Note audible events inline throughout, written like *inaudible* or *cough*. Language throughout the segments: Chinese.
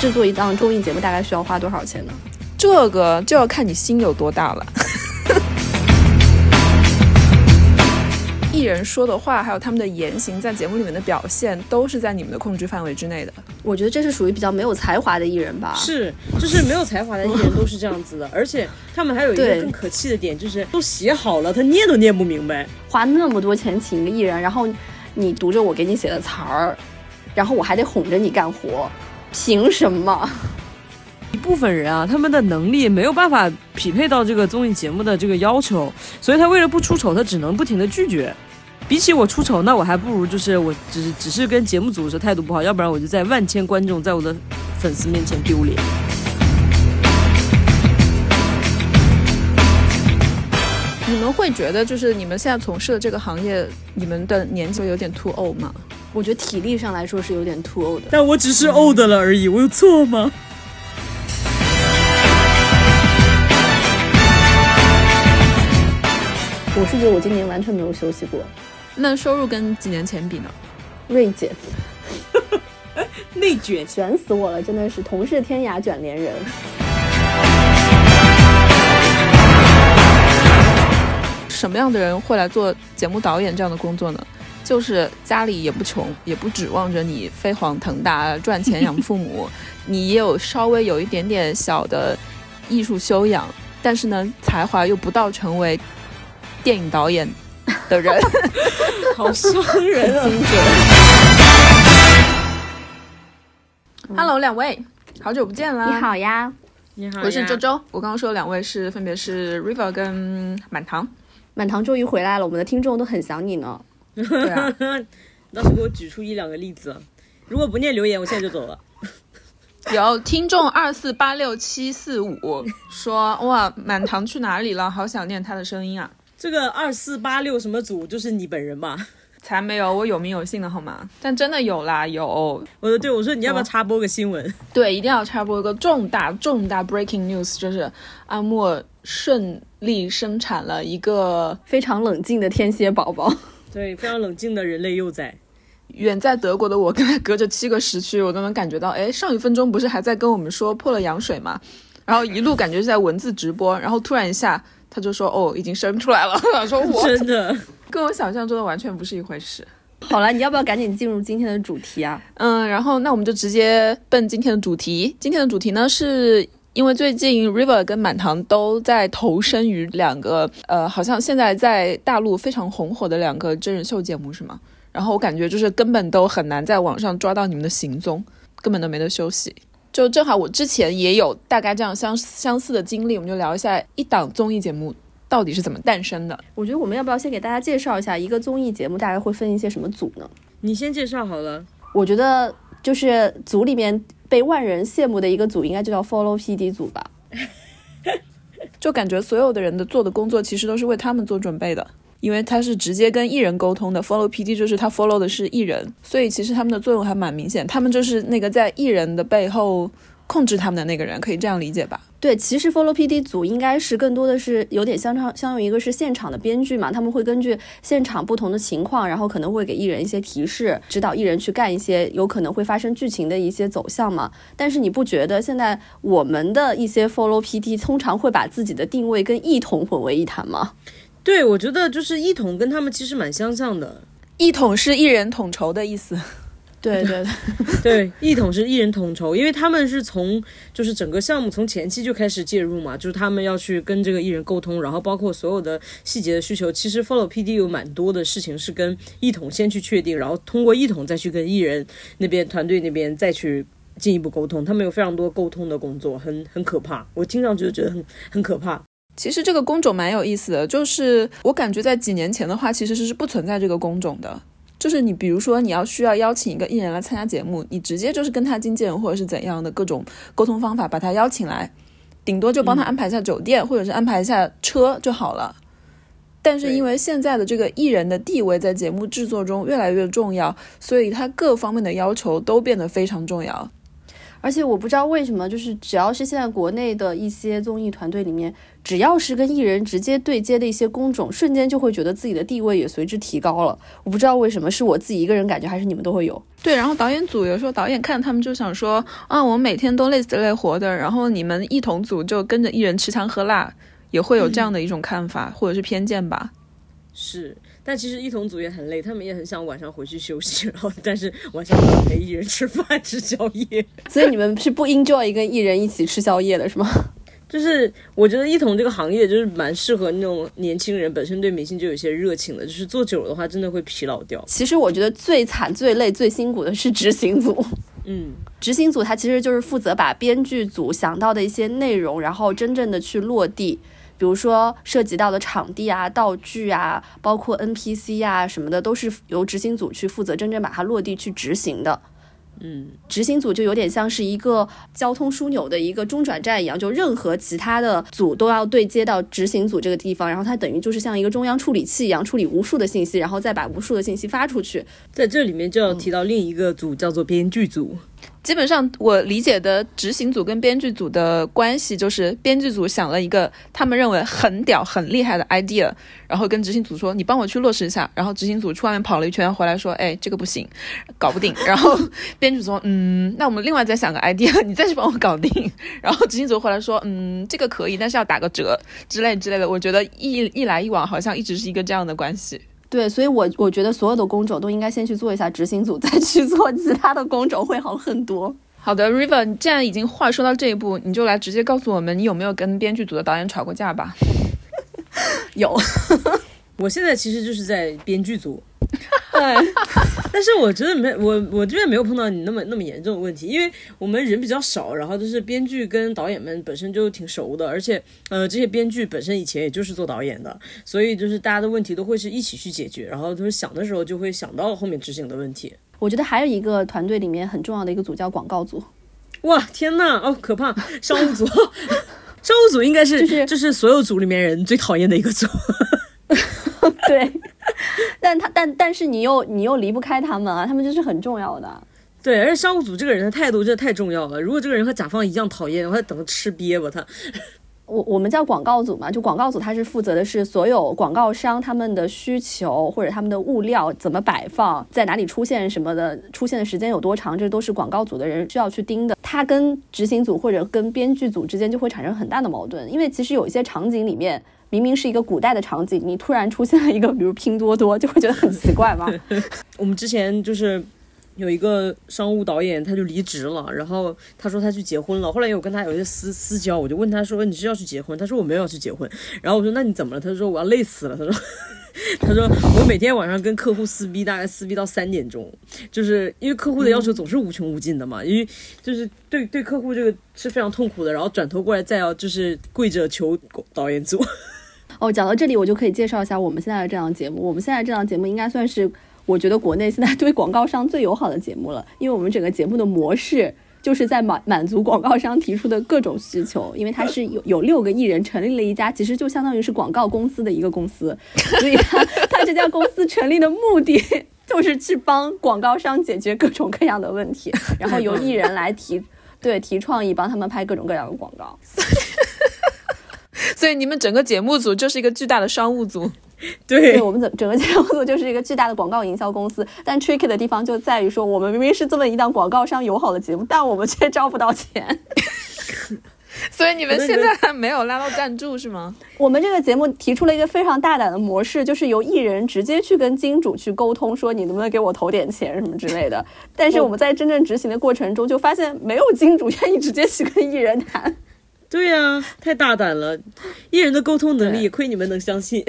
制作一档综艺节目大概需要花多少钱呢？这个就要看你心有多大了。*laughs* 艺人说的话，还有他们的言行，在节目里面的表现，都是在你们的控制范围之内的。我觉得这是属于比较没有才华的艺人吧。是，就是没有才华的艺人都是这样子的，*laughs* 而且他们还有一个更可气的点，就是都写好了，他念都念不明白。花那么多钱请一个艺人，然后你读着我给你写的词儿，然后我还得哄着你干活，凭什么？一部分人啊，他们的能力没有办法匹配到这个综艺节目的这个要求，所以他为了不出丑，他只能不停的拒绝。比起我出丑，那我还不如就是我只是只是跟节目组的态度不好，要不然我就在万千观众在我的粉丝面前丢脸。你们会觉得就是你们现在从事的这个行业，你们的年纪有点 too old 吗？我觉得体力上来说是有点 too old 的，但我只是 old 了而已，我有错吗？我是觉得我今年完全没有休息过。那收入跟几年前比呢？锐减，内卷，卷死我了，真的是同是天涯卷帘人。什么样的人会来做节目导演这样的工作呢？就是家里也不穷，也不指望着你飞黄腾达赚钱养父母，*laughs* 你也有稍微有一点点小的艺术修养，但是呢，才华又不到成为。电影导演的人，*laughs* 好伤人啊！Hello，两位，好久不见了。你好呀，你好，我是周周。我刚刚说两位是分别是 River 跟满堂。满堂终于回来了，我们的听众都很想你呢。对啊，*laughs* 倒是给我举出一两个例子。如果不念留言，我现在就走了。*laughs* 有听众二四八六七四五说：“哇，满堂去哪里了？好想念他的声音啊！”这个二四八六什么组就是你本人吧？才没有，我有名有姓的好吗？但真的有啦，有。我说对，我说你要不要插播个新闻？对，一定要插播一个重大重大 breaking news，就是阿莫顺利生产了一个非常冷静的天蝎宝宝。对，非常冷静的人类幼崽。远在德国的我，跟他隔着七个时区，我都能感觉到，哎，上一分钟不是还在跟我们说破了羊水吗？然后一路感觉是在文字直播，然后突然一下。他就说：“哦，已经生出来了。*laughs* ”说：“我 *laughs* 真的跟我想象中的完全不是一回事。”好了，你要不要赶紧进入今天的主题啊？嗯，然后那我们就直接奔今天的主题。今天的主题呢，是因为最近 River 跟满堂都在投身于两个呃，好像现在在大陆非常红火的两个真人秀节目，是吗？然后我感觉就是根本都很难在网上抓到你们的行踪，根本都没得休息。就正好我之前也有大概这样相相似的经历，我们就聊一下一档综艺节目到底是怎么诞生的。我觉得我们要不要先给大家介绍一下一个综艺节目大概会分一些什么组呢？你先介绍好了。我觉得就是组里面被万人羡慕的一个组，应该就叫 Follow PD 组吧。*laughs* 就感觉所有的人的做的工作其实都是为他们做准备的。因为他是直接跟艺人沟通的，follow PD 就是他 follow 的是艺人，所以其实他们的作用还蛮明显，他们就是那个在艺人的背后控制他们的那个人，可以这样理解吧？对，其实 follow PD 组应该是更多的是有点相当相当于一个是现场的编剧嘛，他们会根据现场不同的情况，然后可能会给艺人一些提示，指导艺人去干一些有可能会发生剧情的一些走向嘛。但是你不觉得现在我们的一些 follow PD 通常会把自己的定位跟异统混为一谈吗？对，我觉得就是异统跟他们其实蛮相像的。异统是艺人统筹的意思。对对对，*laughs* 对，一统是一人统筹，因为他们是从就是整个项目从前期就开始介入嘛，就是他们要去跟这个艺人沟通，然后包括所有的细节的需求。其实 Follow PD 有蛮多的事情是跟一统先去确定，然后通过一统再去跟艺人那边团队那边再去进一步沟通。他们有非常多沟通的工作，很很可怕。我听上去就觉得很很可怕。其实这个工种蛮有意思的，就是我感觉在几年前的话，其实是是不存在这个工种的。就是你比如说你要需要邀请一个艺人来参加节目，你直接就是跟他经纪人或者是怎样的各种沟通方法把他邀请来，顶多就帮他安排一下酒店或者是安排一下车就好了。但是因为现在的这个艺人的地位在节目制作中越来越重要，所以他各方面的要求都变得非常重要。而且我不知道为什么，就是只要是现在国内的一些综艺团队里面，只要是跟艺人直接对接的一些工种，瞬间就会觉得自己的地位也随之提高了。我不知道为什么，是我自己一个人感觉，还是你们都会有？对，然后导演组有时候导演看他们就想说啊，我们每天都累死累活的，然后你们一同组就跟着艺人吃香喝辣，也会有这样的一种看法、或者是偏见吧。是，但其实一同组也很累，他们也很想晚上回去休息，然后但是晚上陪艺人吃饭吃宵夜。所以你们是不 enjoy 跟艺人一起吃宵夜的是吗？*laughs* 就是我觉得一同这个行业就是蛮适合那种年轻人，本身对明星就有一些热情的，就是做久了的话真的会疲劳掉。其实我觉得最惨、最累、最辛苦的是执行组。嗯，执行组它其实就是负责把编剧组想到的一些内容，然后真正的去落地。比如说涉及到的场地啊、道具啊，包括 NPC 啊什么的，都是由执行组去负责真正把它落地去执行的。嗯，执行组就有点像是一个交通枢纽的一个中转站一样，就任何其他的组都要对接到执行组这个地方，然后它等于就是像一个中央处理器一样，处理无数的信息，然后再把无数的信息发出去。在这里面就要提到另一个组，叫做编剧组。基本上我理解的执行组跟编剧组的关系，就是编剧组想了一个他们认为很屌、很厉害的 idea，然后跟执行组说：“你帮我去落实一下。”然后执行组去外面跑了一圈，回来说：“哎，这个不行，搞不定。”然后编剧组说：“嗯，那我们另外再想个 idea，*laughs* 你再去帮我搞定。”然后执行组回来说：“嗯，这个可以，但是要打个折之类之类的。”我觉得一一来一往，好像一直是一个这样的关系。对，所以，我我觉得所有的工种都应该先去做一下执行组，*laughs* 再去做其他的工种会好很多。好的，River，你既然已经话说到这一步，你就来直接告诉我们，你有没有跟编剧组的导演吵过架吧？*laughs* 有，我现在其实就是在编剧组。对，但是我觉得没我我这边没有碰到你那么那么严重的问题，因为我们人比较少，然后就是编剧跟导演们本身就挺熟的，而且呃这些编剧本身以前也就是做导演的，所以就是大家的问题都会是一起去解决，然后就是想的时候就会想到后面执行的问题。我觉得还有一个团队里面很重要的一个组叫广告组。哇天呐，哦可怕，商务组，*laughs* 商务组应该是就是就是所有组里面人最讨厌的一个组。*laughs* *laughs* 对。但他但但是你又你又离不开他们啊，他们就是很重要的。对，而且商务组这个人的态度真的太重要了。如果这个人和甲方一样讨厌，我还等着吃瘪吧他。我我们叫广告组嘛，就广告组他是负责的是所有广告商他们的需求或者他们的物料怎么摆放，在哪里出现什么的，出现的时间有多长，这都是广告组的人需要去盯的。他跟执行组或者跟编剧组之间就会产生很大的矛盾，因为其实有一些场景里面。明明是一个古代的场景，你突然出现了一个，比如拼多多，就会觉得很奇怪吗？*laughs* 我们之前就是有一个商务导演，他就离职了，然后他说他去结婚了。后来有跟他有一些私私交，我就问他说：“你是要去结婚？”他说：“我没有要去结婚。”然后我说：“那你怎么了？”他说：“我要累死了。”他说：“ *laughs* 他说我每天晚上跟客户撕逼，大概撕逼到三点钟，就是因为客户的要求总是无穷无尽的嘛，因为就是对对客户这个是非常痛苦的，然后转头过来再要就是跪着求导演组。哦，讲到这里，我就可以介绍一下我们现在的这档节目。我们现在这档节目应该算是，我觉得国内现在 *laughs* 对广告商最友好的节目了，因为我们整个节目的模式就是在满满足广告商提出的各种需求。因为它是有有六个艺人成立了一家，其实就相当于是广告公司的一个公司，所以它它这家公司成立的目的 *laughs* 就是去帮广告商解决各种各样的问题，然后由艺人来提对提创意，帮他们拍各种各样的广告。*laughs* *laughs* 所以你们整个节目组就是一个巨大的商务组，*laughs* 对我们整整个节目组就是一个巨大的广告营销公司。但 tricky 的地方就在于说，我们明明是这么一档广告商友好的节目，但我们却招不到钱。*laughs* 所以你们现在还没有拉到赞助是吗？我们这个节目提出了一个非常大胆的模式，就是由艺人直接去跟金主去沟通，说你能不能给我投点钱什么之类的。但是我们在真正执行的过程中，就发现没有金主愿意直接去跟艺人谈。对呀，太大胆了！艺人的沟通能力，亏你们能相信。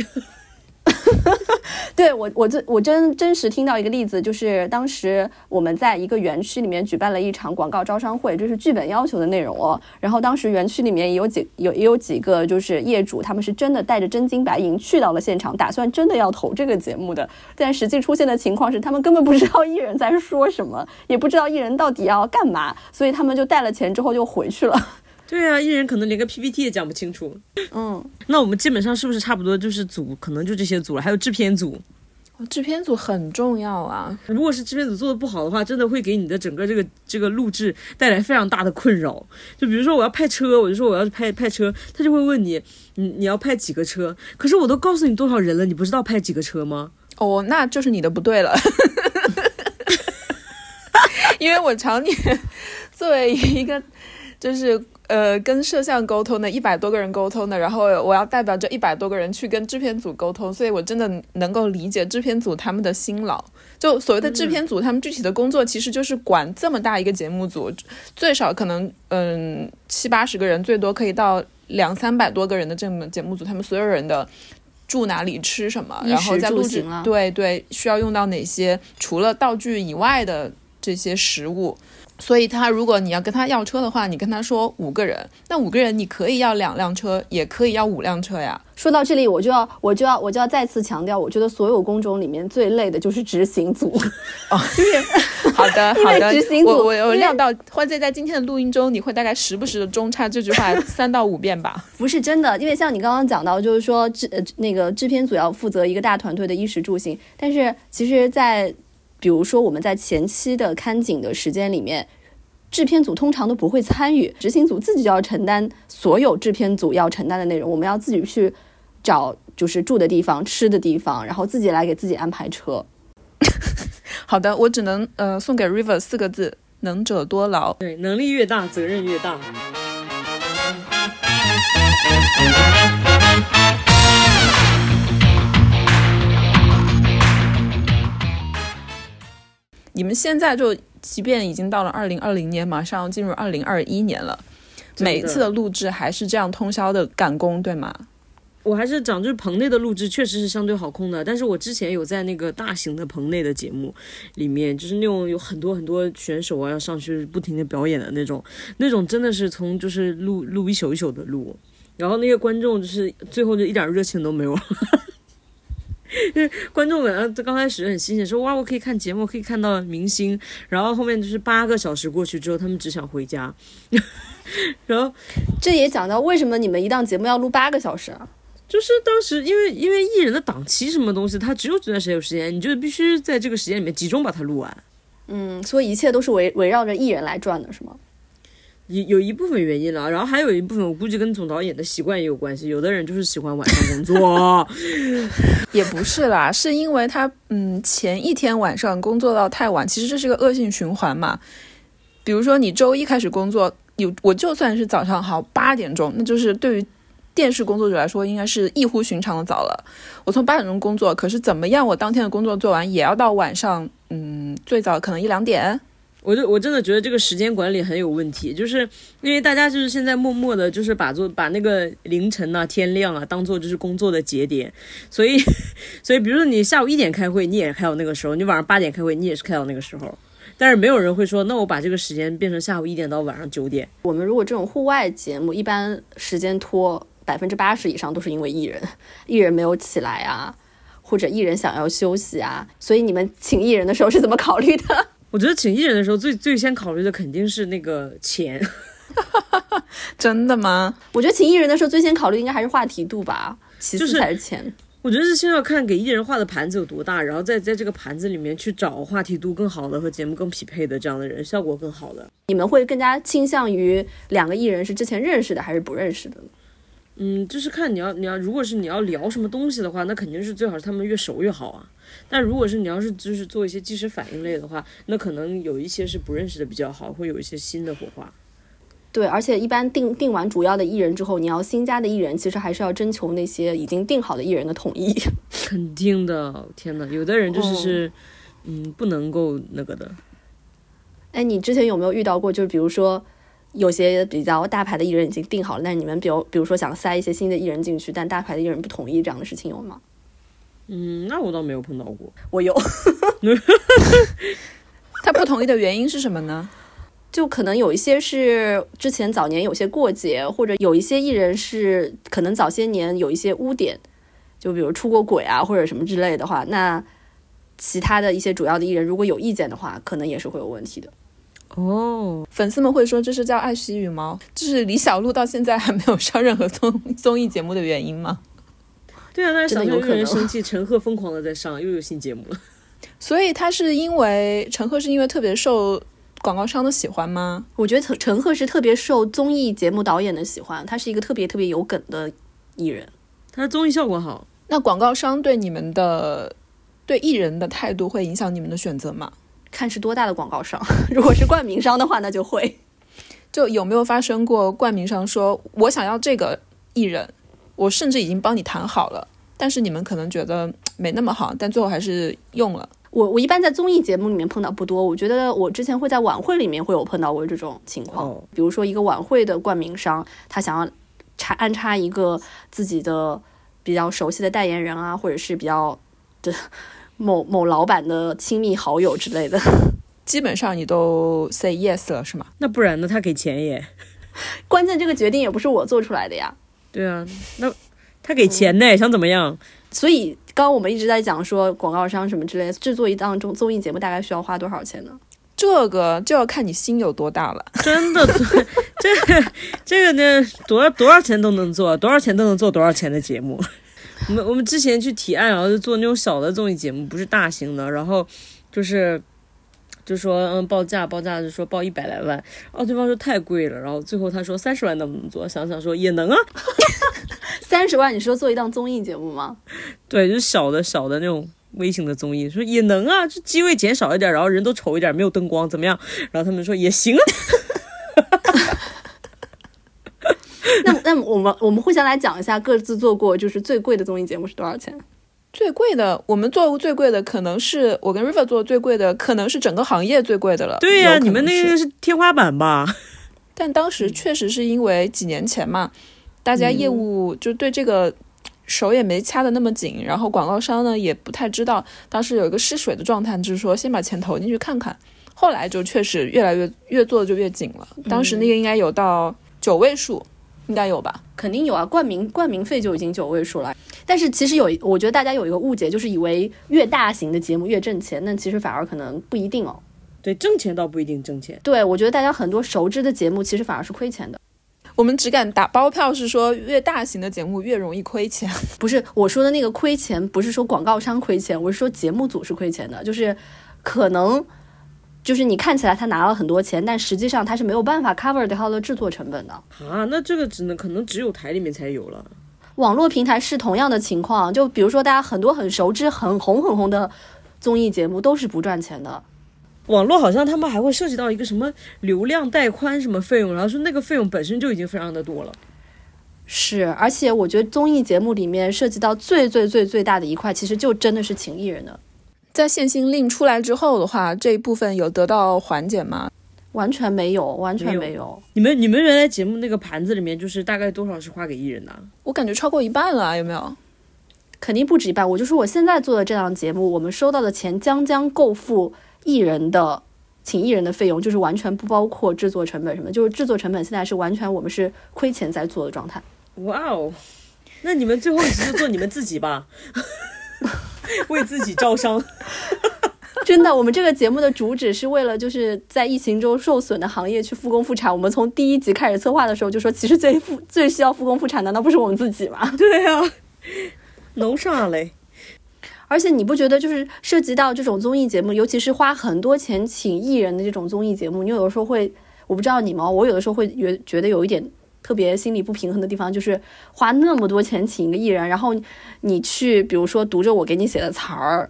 *laughs* 对我，我真我真真实听到一个例子，就是当时我们在一个园区里面举办了一场广告招商会，这是剧本要求的内容哦。然后当时园区里面也有几有也有几个就是业主，他们是真的带着真金白银去到了现场，打算真的要投这个节目的。但实际出现的情况是，他们根本不知道艺人在说什么，也不知道艺人到底要干嘛，所以他们就带了钱之后就回去了。对啊，艺人可能连个 PPT 也讲不清楚。嗯，那我们基本上是不是差不多就是组，可能就这些组了，还有制片组。制片组很重要啊。如果是制片组做的不好的话，真的会给你的整个这个这个录制带来非常大的困扰。就比如说我要派车，我就说我要派派车，他就会问你，你你要派几个车？可是我都告诉你多少人了，你不知道派几个车吗？哦，那就是你的不对了。*laughs* 因为我常年作为一个就是呃跟摄像沟通的一百多个人沟通的，然后我要代表这一百多个人去跟制片组沟通，所以我真的能够理解制片组他们的辛劳。就所谓的制片组，他们具体的工作其实就是管这么大一个节目组，最少可能嗯七八十个人，最多可以到两三百多个人的这么节目组，他们所有人的。住哪里吃什么，然后在录制对对需要用到哪些除了道具以外的这些食物。所以他如果你要跟他要车的话，你跟他说五个人，那五个人你可以要两辆车，也可以要五辆车呀。说到这里，我就要我就要我就要再次强调，我觉得所有工种里面最累的就是执行组。哦，*laughs* 好的 *laughs* 好的，*laughs* 执行组我我有料到，或者在今天的录音中，你会大概时不时的中插这句话三到五遍吧？不是真的，因为像你刚刚讲到，就是说制呃那个制片组要负责一个大团队的衣食住行，但是其实，在比如说我们在前期的看景的时间里面，制片组通常都不会参与，执行组自己就要承担所有制片组要承担的内容。我们要自己去找就是住的地方、吃的地方，然后自己来给自己安排车。好的，我只能呃送给 River 四个字：能者多劳。对，能力越大，责任越大。你们现在就，即便已经到了二零二零年，马上要进入二零二一年了，每一次的录制还是这样通宵的赶工，对吗？我还是讲，就是棚内的录制确实是相对好控的。但是我之前有在那个大型的棚内的节目里面，就是那种有很多很多选手啊要上去不停的表演的那种，那种真的是从就是录录一宿一宿的录，然后那些观众就是最后就一点热情都没有。*laughs* 因为观众们啊，刚开始很新鲜，说哇，我可以看节目，可以看到明星。然后后面就是八个小时过去之后，他们只想回家。*laughs* 然后这也讲到为什么你们一档节目要录八个小时啊？就是当时因为因为艺人的档期什么东西，他只有这段时间有时间，你就必须在这个时间里面集中把它录完。嗯，所以一切都是围围绕着艺人来转的，是吗？有有一部分原因了，然后还有一部分我估计跟总导演的习惯也有关系。有的人就是喜欢晚上工作，*laughs* 也不是啦，是因为他嗯前一天晚上工作到太晚，其实这是个恶性循环嘛。比如说你周一开始工作，有我就算是早上好八点钟，那就是对于电视工作者来说应该是异乎寻常的早了。我从八点钟工作，可是怎么样，我当天的工作做完也要到晚上，嗯，最早可能一两点。我就我真的觉得这个时间管理很有问题，就是因为大家就是现在默默的，就是把做把那个凌晨啊、天亮啊当做就是工作的节点，所以 *laughs* 所以比如说你下午一点开会，你也开到那个时候；你晚上八点开会，你也是开到那个时候。但是没有人会说，那我把这个时间变成下午一点到晚上九点。我们如果这种户外节目，一般时间拖百分之八十以上都是因为艺人，艺人没有起来啊，或者艺人想要休息啊。所以你们请艺人的时候是怎么考虑的？我觉得请艺人的时候，最最先考虑的肯定是那个钱。*laughs* 真的吗？我觉得请艺人的时候，最先考虑应该还是话题度吧，其次才是钱。我觉得是先要看给艺人画的盘子有多大，然后再在这个盘子里面去找话题度更好的和节目更匹配的这样的人，效果更好的。你们会更加倾向于两个艺人是之前认识的还是不认识的？嗯，就是看你要你要，如果是你要聊什么东西的话，那肯定是最好是他们越熟越好啊。但如果是你要是就是做一些即时反应类的话，那可能有一些是不认识的比较好，会有一些新的火花。对，而且一般定定完主要的艺人之后，你要新加的艺人，其实还是要征求那些已经定好的艺人的同意。肯定的，天呐，有的人就是是，嗯，不能够那个的。哎，你之前有没有遇到过？就是比如说，有些比较大牌的艺人已经定好了，但是你们比如比如说想塞一些新的艺人进去，但大牌的艺人不同意，这样的事情有吗？嗯，那我倒没有碰到过。我有。*laughs* 他不同意的原因是什么呢？就可能有一些是之前早年有些过节，或者有一些艺人是可能早些年有一些污点，就比如出过轨啊或者什么之类的话，那其他的一些主要的艺人如果有意见的话，可能也是会有问题的。哦，粉丝们会说这是叫爱惜羽毛，这是李小璐到现在还没有上任何综综艺节目的原因吗？对啊，但是真的有可能人生气，*laughs* 陈赫疯狂的在上，又有新节目了。*laughs* 所以他是因为陈赫是因为特别受广告商的喜欢吗？我觉得陈陈赫是特别受综艺节目导演的喜欢，他是一个特别特别有梗的艺人。他的综艺效果好，那广告商对你们的对艺人的态度会影响你们的选择吗？看是多大的广告商，*laughs* 如果是冠名商的话，那就会。就有没有发生过冠名商说我想要这个艺人，我甚至已经帮你谈好了，但是你们可能觉得没那么好，但最后还是用了。我我一般在综艺节目里面碰到不多，我觉得我之前会在晚会里面会有碰到过这种情况，哦比如说一个晚会的冠名商，他想要插安插一个自己的比较熟悉的代言人啊，或者是比较的某某老板的亲密好友之类的。*laughs* 基本上你都 say yes 了是吗？那不然呢？他给钱耶。*laughs* 关键这个决定也不是我做出来的呀，对啊，*laughs* 那他给钱呢，想怎么样？所以刚刚我们一直在讲说广告商什么之类的，制作一档综综艺节目大概需要花多少钱呢？这个就要看你心有多大了。*laughs* 真的，*laughs* 这个这个呢，多少多少钱都能做，多少钱都能做多少钱的节目。我们我们之前去提案，然后就做那种小的综艺节目，不是大型的，然后就是就说嗯报价报价就说报一百来万，然后对方说太贵了，然后最后他说三十万能不能做？想想说也能啊，*laughs* 三十万，你说做一档综艺节目吗？对，就是小的小的那种微型的综艺，说也能啊，就机位减少一点，然后人都丑一点，没有灯光怎么样？然后他们说也行啊，*laughs* 那那我们我们互相来讲一下各自做过就是最贵的综艺节目是多少钱？最贵的，我们做过最贵的可能是我跟 River 做最贵的，可能是整个行业最贵的了。对呀、你们那个是天花板吧？*laughs* 但当时确实是因为几年前嘛，大家业务就对这个手也没掐的那么紧，然后广告商呢也不太知道，当时有一个试水的状态，就是说先把钱投进去看看。后来就确实越来越越做的就越紧了，当时那个应该有到九位数，应该有吧？肯定有啊，冠名冠名费就已经九位数了。但是其实有，我觉得大家有一个误解，就是以为越大型的节目越挣钱，那其实反而可能不一定哦。对，挣钱倒不一定挣钱。对，我觉得大家很多熟知的节目其实反而是亏钱的。我们只敢打包票，是说越大型的节目越容易亏钱。*laughs* 不是我说的那个亏钱，不是说广告商亏钱，我是说节目组是亏钱的，就是可能就是你看起来他拿了很多钱，但实际上他是没有办法 cover 掉他的制作成本的。啊，那这个只能可能只有台里面才有了。网络平台是同样的情况，就比如说大家很多很熟知、很红很红的综艺节目都是不赚钱的。网络好像他们还会涉及到一个什么流量带宽什么费用，然后说那个费用本身就已经非常的多了。是，而且我觉得综艺节目里面涉及到最最最最大的一块，其实就真的是请艺人的，在限薪令出来之后的话，这一部分有得到缓解吗？完全没有，完全没有没有。你们你们原来节目那个盘子里面，就是大概多少是花给艺人的啊？我感觉超过一半了啊，有没有？肯定不止一半。我就说我现在做的这档节目，我们收到的钱将将够付艺人的请艺人的费用，就是完全不包括制作成本什么，就是制作成本现在是完全我们是亏钱在做的状态。哇哦，那你们最后一集就做你们自己吧，*laughs* *laughs* 为自己招商。*laughs* 真的，我们这个节目的主旨是为了就是在疫情中受损的行业去复工复产。我们从第一集开始策划的时候就说，其实最复最需要复工复产，难道不是我们自己吗？*laughs* 对呀、啊，弄啥嘞？而且你不觉得就是涉及到这种综艺节目，尤其是花很多钱请艺人的这种综艺节目，你有的时候会，我不知道你们哦，我有的时候会觉觉得有一点特别心理不平衡的地方，就是花那么多钱请一个艺人，然后你去比如说读着我给你写的词儿，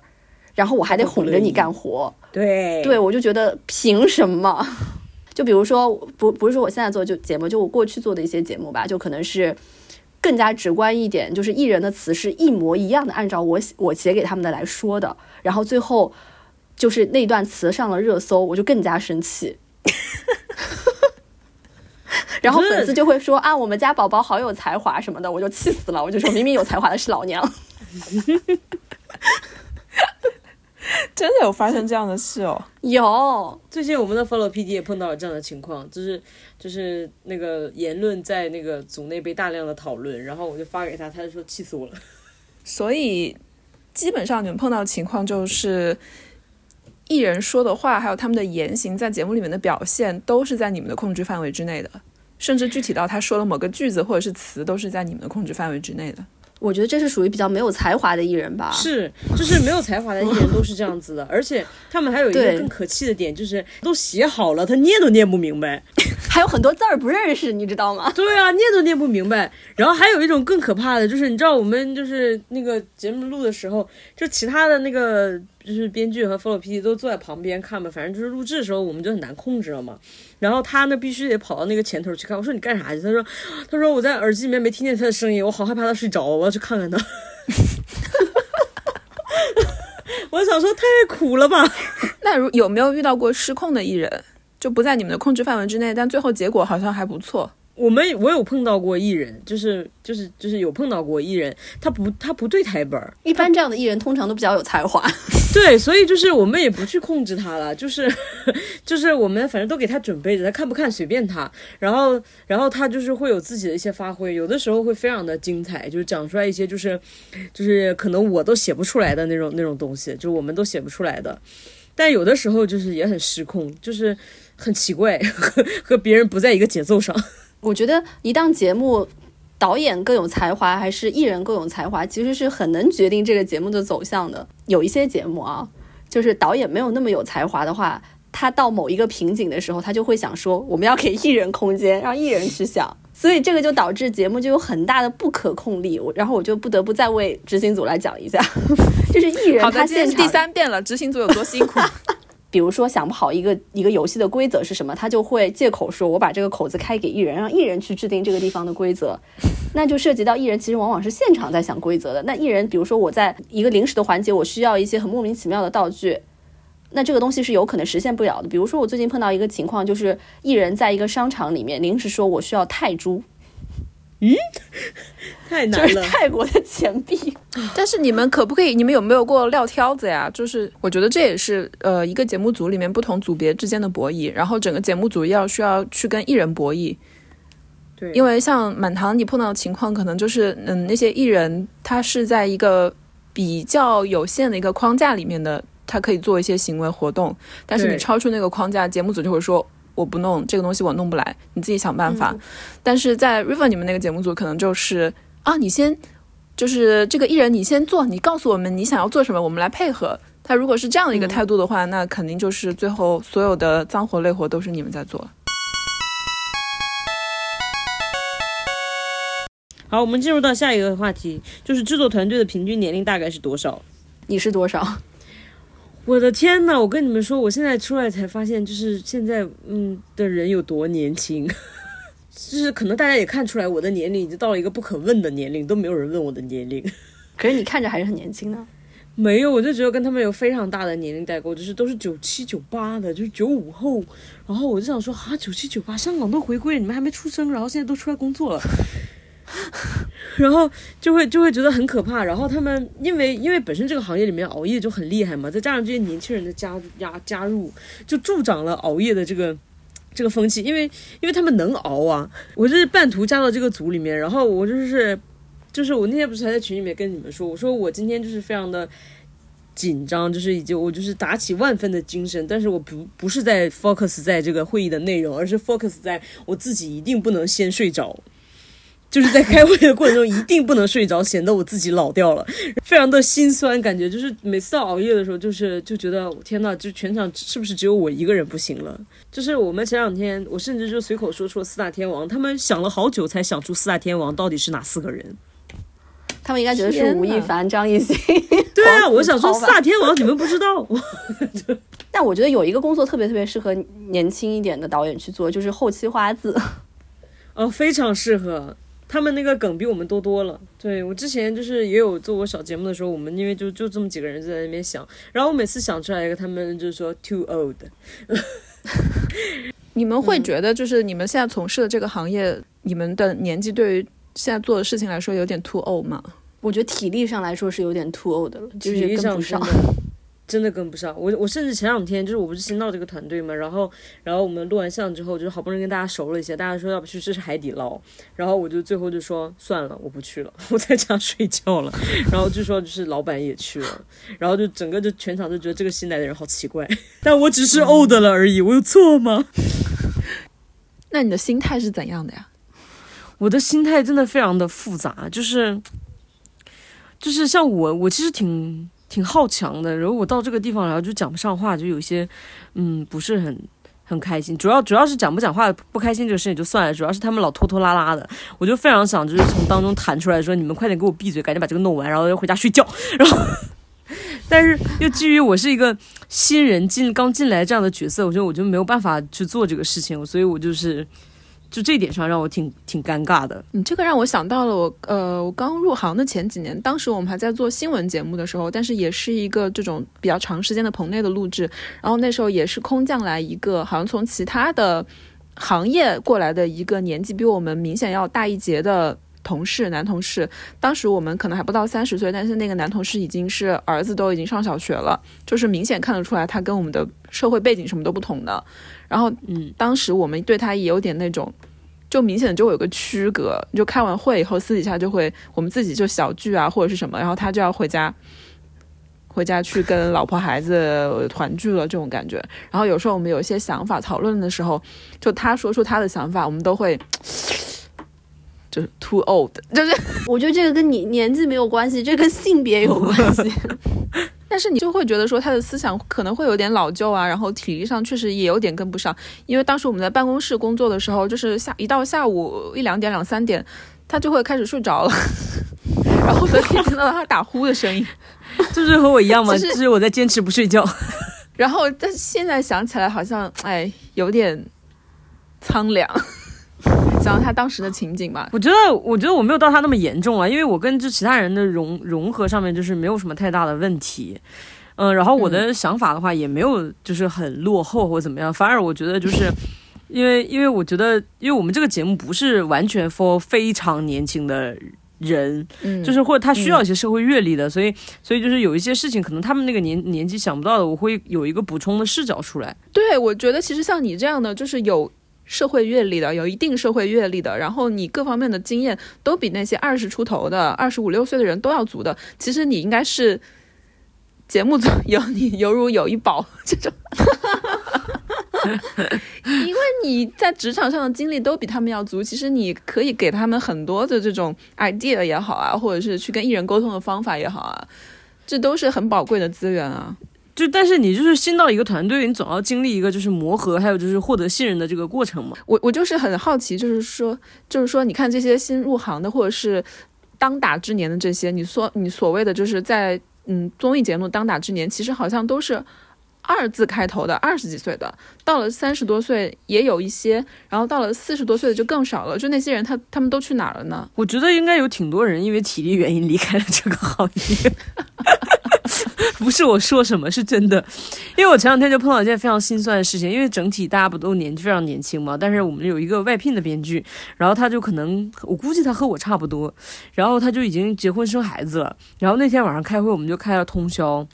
然后我还得哄着你干活，对对我就觉得凭什么？*laughs* 就比如说不不是说我现在做就节目，就我过去做的一些节目吧，就可能是。更加直观一点，就是艺人的词是一模一样的，按照我我写给他们的来说的，然后最后就是那段词上了热搜，我就更加生气。*laughs* *laughs* 然后粉丝就会说啊，我们家宝宝好有才华什么的，我就气死了，我就说明明有才华的是老娘。*laughs* 真的有发生这样的事哦？*laughs* 有，最近我们的 Follow PD 也碰到了这样的情况，就是就是那个言论在那个组内被大量的讨论，然后我就发给他，他就说气死我了。所以基本上你们碰到的情况就是，艺人说的话还有他们的言行在节目里面的表现都是在你们的控制范围之内的，甚至具体到他说了某个句子或者是词都是在你们的控制范围之内的。我觉得这是属于比较没有才华的艺人吧。是，就是没有才华的艺人都是这样子的，而且他们还有一个更可气的点，就是都写好了，他念都念不明白。*laughs* 还有很多字儿不认识，你知道吗？*laughs* 对啊，念都念不明白。然后还有一种更可怕的，就是你知道我们就是那个节目录的时候，就其他的那个就是编剧和 Flo PD 都坐在旁边看嘛，反正就是录制的时候我们就很难控制了嘛。然后他呢必须得跑到那个前头去看。我说你干啥去？他说他说我在耳机里面没听见他的声音，我好害怕他睡着，我要去看看他。*laughs* 我想说太苦了吧。那如有没有遇到过失控的艺人，就不在你们的控制范围之内，但最后结果好像还不错？我们我有碰到过艺人，就是就是就是有碰到过艺人，他不他不对台本儿，一般这样的艺人通常都比较有才华。*laughs* 对，所以就是我们也不去控制他了，就是 *laughs* 就是我们反正都给他准备着，他看不看随便他，然后然后他就是会有自己的一些发挥，有的时候会非常的精彩，就是讲出来一些就是就是可能我都写不出来的那种那种东西，就是我们都写不出来的，但有的时候就是也很失控，就是很奇怪，*laughs* 和和别人不在一个节奏上。我觉得一档节目，导演更有才华还是艺人更有才华，其实是很能决定这个节目的走向的。有一些节目啊，就是导演没有那么有才华的话，他到某一个瓶颈的时候，他就会想说，我们要给艺人空间，让艺人去想。所以这个就导致节目就有很大的不可控力。我然后我就不得不再为执行组来讲一下，*laughs* 就是艺人，他现场第三遍了，执行组有多辛苦？比如说想不好一个一个游戏的规则是什么，他就会借口说我把这个口子开给艺人，让艺人去制定这个地方的规则，*laughs* 那就涉及到艺人其实往往是现场在想规则的。那艺人比如说我在一个临时的环节，我需要一些很莫名其妙的道具。那这个东西是有可能实现不了的。比如说，我最近碰到一个情况，就是艺人在一个商场里面临时说我需要泰铢，就太难了。是泰国的钱币。但是你们可不可以？你们有没有过撂挑子呀？就是我觉得这也是呃一个节目组里面不同组别之间的博弈，然后整个节目组要需要去跟艺人博弈。对，因为像满堂你碰到的情况，可能就是嗯那些艺人他是在一个比较有限的一个框架里面的，他可以做一些行为活动，但是你超出那个框架，节目组就会说。我不弄这个东西，我弄不来，你自己想办法。但是在 River 你们那个节目组，可能就是啊，你先就是这个艺人，你先做，你告诉我们你想要做什么，我们来配合。他如果是这样的一个态度的话，那肯定就是最后所有的脏活累活都是你们在做。好，我们进入到下一个话题，就是制作团队的平均年龄大概是多少？你是多少？我的天呐！我跟你们说，我现在出来才发现，就是现在嗯的人有多年轻，*laughs* 就是可能大家也看出来，我的年龄已经到了一个不可问的年龄，都没有人问我的年龄。*laughs* 可是你看着还是很年轻的。没有，我就觉得跟他们有非常大的年龄代沟，就是都是九七九八的，就是九五后。然后我就想说，啊，九七九八，香港都回归了，你们还没出生，然后现在都出来工作了。*laughs* 然后就会就会觉得很可怕。然后他们因为因为本身这个行业里面熬夜就很厉害嘛，再加上这些年轻人的加加加入，就助长了熬夜的这个这个风气。因为因为他们能熬啊，我就是半途加到这个组里面，然后我就是就是我那天不是还在群里面跟你们说，我说我今天就是非常的。紧张，就是已经我就是打起万分的精神，但是我不不是在 focus 在这个会议的内容，而是 focus 在我自己一定不能先睡着，就是在开会的过程中一定不能睡着，显得我自己老掉了，*laughs* 非常的心酸，感觉就是每次到熬夜的时候，就是就觉得天呐，就全场是不是只有我一个人不行了？就是我们前两天，我甚至就随口说出了四大天王，他们想了好久才想出四大天王到底是哪四个人。他们应该觉得是吴亦凡、张艺兴。对啊，我想说四大天王 *laughs* 你们不知道，*laughs* 但我觉得有一个工作特别特别适合年轻一点的导演去做，就是后期花字。哦，非常适合。他们那个梗比我们多多了。对我之前就是也有做过小节目的时候，我们因为就就这么几个人就在那边想，然后我每次想出来一个，他们就说 too old。*laughs* 你们会觉得，就是你们现在从事的这个行业，你们的年纪对于现在做的事情来说有点 too old 吗？我觉得体力上来说是有点 too old 的了，就是跟不上上真的。跟不上，我我甚至前两天就是我不是新到这个团队嘛，然后然后我们录完像之后，就是好不容易跟大家熟了一些，大家说要不去试试海底捞，然后我就最后就说算了，我不去了，*laughs* 我在家睡觉了，然后就说就是老板也去了，然后就整个就全场就觉得这个新来的人好奇怪，*laughs* 但我只是 old 了而已，我有错吗？*laughs* 那你的心态是怎样的呀？我的心态真的非常的复杂，就是就是像我，我其实挺挺好强的，然后我到这个地方然后就讲不上话，就有些嗯不是很很开心。主要主要是讲不讲话不开心这个事情就算了，主要是他们老拖拖拉拉的，我就非常想就是从当中弹出来说，你们快点给我闭嘴，赶紧把这个弄完，然后要回家睡觉。然后，*laughs* 但是又基于我是一个新人进刚进来这样的角色，我觉得我就没有办法去做这个事情，所以我就是。就这点上让我挺挺尴尬的。你这个让我想到了我呃，我刚入行的前几年，当时我们还在做新闻节目的时候，但是也是一个这种比较长时间的棚内的录制。然后那时候也是空降来一个，好像从其他的行业过来的一个年纪比我们明显要大一截的同事，男同事。当时我们可能还不到三十岁，但是那个男同事已经是儿子都已经上小学了，就是明显看得出来他跟我们的社会背景什么都不同的。然后，嗯，当时我们对他也有点那种，就明显的就会有个区隔。就开完会以后，私底下就会我们自己就小聚啊，或者是什么，然后他就要回家，回家去跟老婆孩子团聚了这种感觉。然后有时候我们有一些想法讨论的时候，就他说出他的想法，我们都会就是 too old，就是 *laughs* 我觉得这个跟你年纪没有关系，这跟性别有关系。*laughs* 但是你就会觉得说他的思想可能会有点老旧啊，然后体力上确实也有点跟不上。因为当时我们在办公室工作的时候，就是下一到下午一两点两三点，他就会开始睡着了，*laughs* 然后可以听到他打呼的声音，就是和我一样吗？就是我在坚持不睡觉。然后但现在想起来好像哎有点苍凉。想到他当时的情景吧，我觉得，我觉得我没有到他那么严重啊，因为我跟就其他人的融融合上面就是没有什么太大的问题，嗯，然后我的想法的话也没有就是很落后或怎么样，反而我觉得就是因为因为我觉得因为我们这个节目不是完全 for 非常年轻的人，嗯，就是或者他需要一些社会阅历的，所以所以就是有一些事情可能他们那个年年纪想不到的，我会有一个补充的视角出来。对，我觉得其实像你这样的就是有。社会阅历的，有一定社会阅历的，然后你各方面的经验都比那些二十出头的、二十五六岁的人都要足的。其实你应该是节目组有你犹如有一宝这种，*laughs* 因为你在职场上的经历都比他们要足。其实你可以给他们很多的这种 idea 也好啊，或者是去跟艺人沟通的方法也好啊，这都是很宝贵的资源啊。就但是你就是新到一个团队，你总要经历一个就是磨合，还有就是获得信任的这个过程嘛。我我就是很好奇，就是说就是说，你看这些新入行的或者是当打之年的这些，你说你所谓的就是在嗯综艺节目当打之年，其实好像都是。二字开头的二十几岁的，到了三十多岁也有一些，然后到了四十多岁的就更少了。就那些人，他他们都去哪儿了呢？我觉得应该有挺多人因为体力原因离开了这个行业。*laughs* 不是我说什么，是真的。因为我前两天就碰到一件非常心酸的事情，因为整体大家不都年纪非常年轻嘛，但是我们有一个外聘的编剧，然后他就可能我估计他和我差不多，然后他就已经结婚生孩子了，然后那天晚上开会，我们就开了通宵。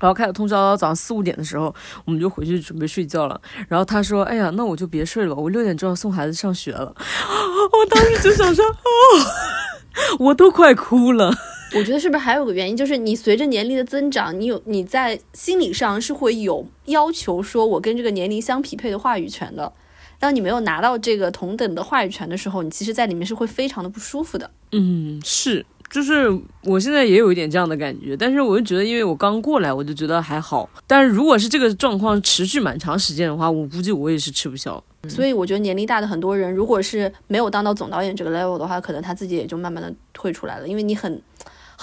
然后开了通宵到早上四五点的时候，我们就回去准备睡觉了。然后他说：“哎呀，那我就别睡了，我六点钟要送孩子上学了。” *gasps* 我当时就想说：“哦，我都快哭了。”我觉得是不是还有个原因，就是你随着年龄的增长，你有你在心理上是会有要求，说我跟这个年龄相匹配的话语权的。当你没有拿到这个同等的话语权的时候，你其实在里面是会非常的不舒服的。嗯，是。就是我现在也有一点这样的感觉，但是我就觉得，因为我刚过来，我就觉得还好。但是如果是这个状况持续蛮长时间的话，我估计我也是吃不消。所以我觉得年龄大的很多人，如果是没有当到总导演这个 level 的话，可能他自己也就慢慢的退出来了，因为你很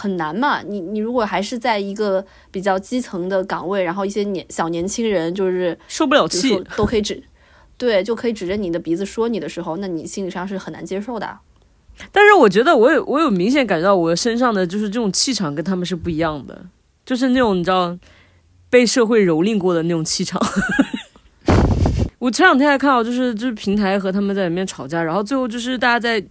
很难嘛。你你如果还是在一个比较基层的岗位，然后一些年小年轻人就是受不了气，都可以指对，就可以指着你的鼻子说你的时候，那你心理上是很难接受的。但是我觉得我有我有明显感觉到我身上的就是这种气场跟他们是不一样的，就是那种你知道被社会蹂躏过的那种气场。*laughs* 我前两天还看到就是就是平台和他们在里面吵架，然后最后就是大家在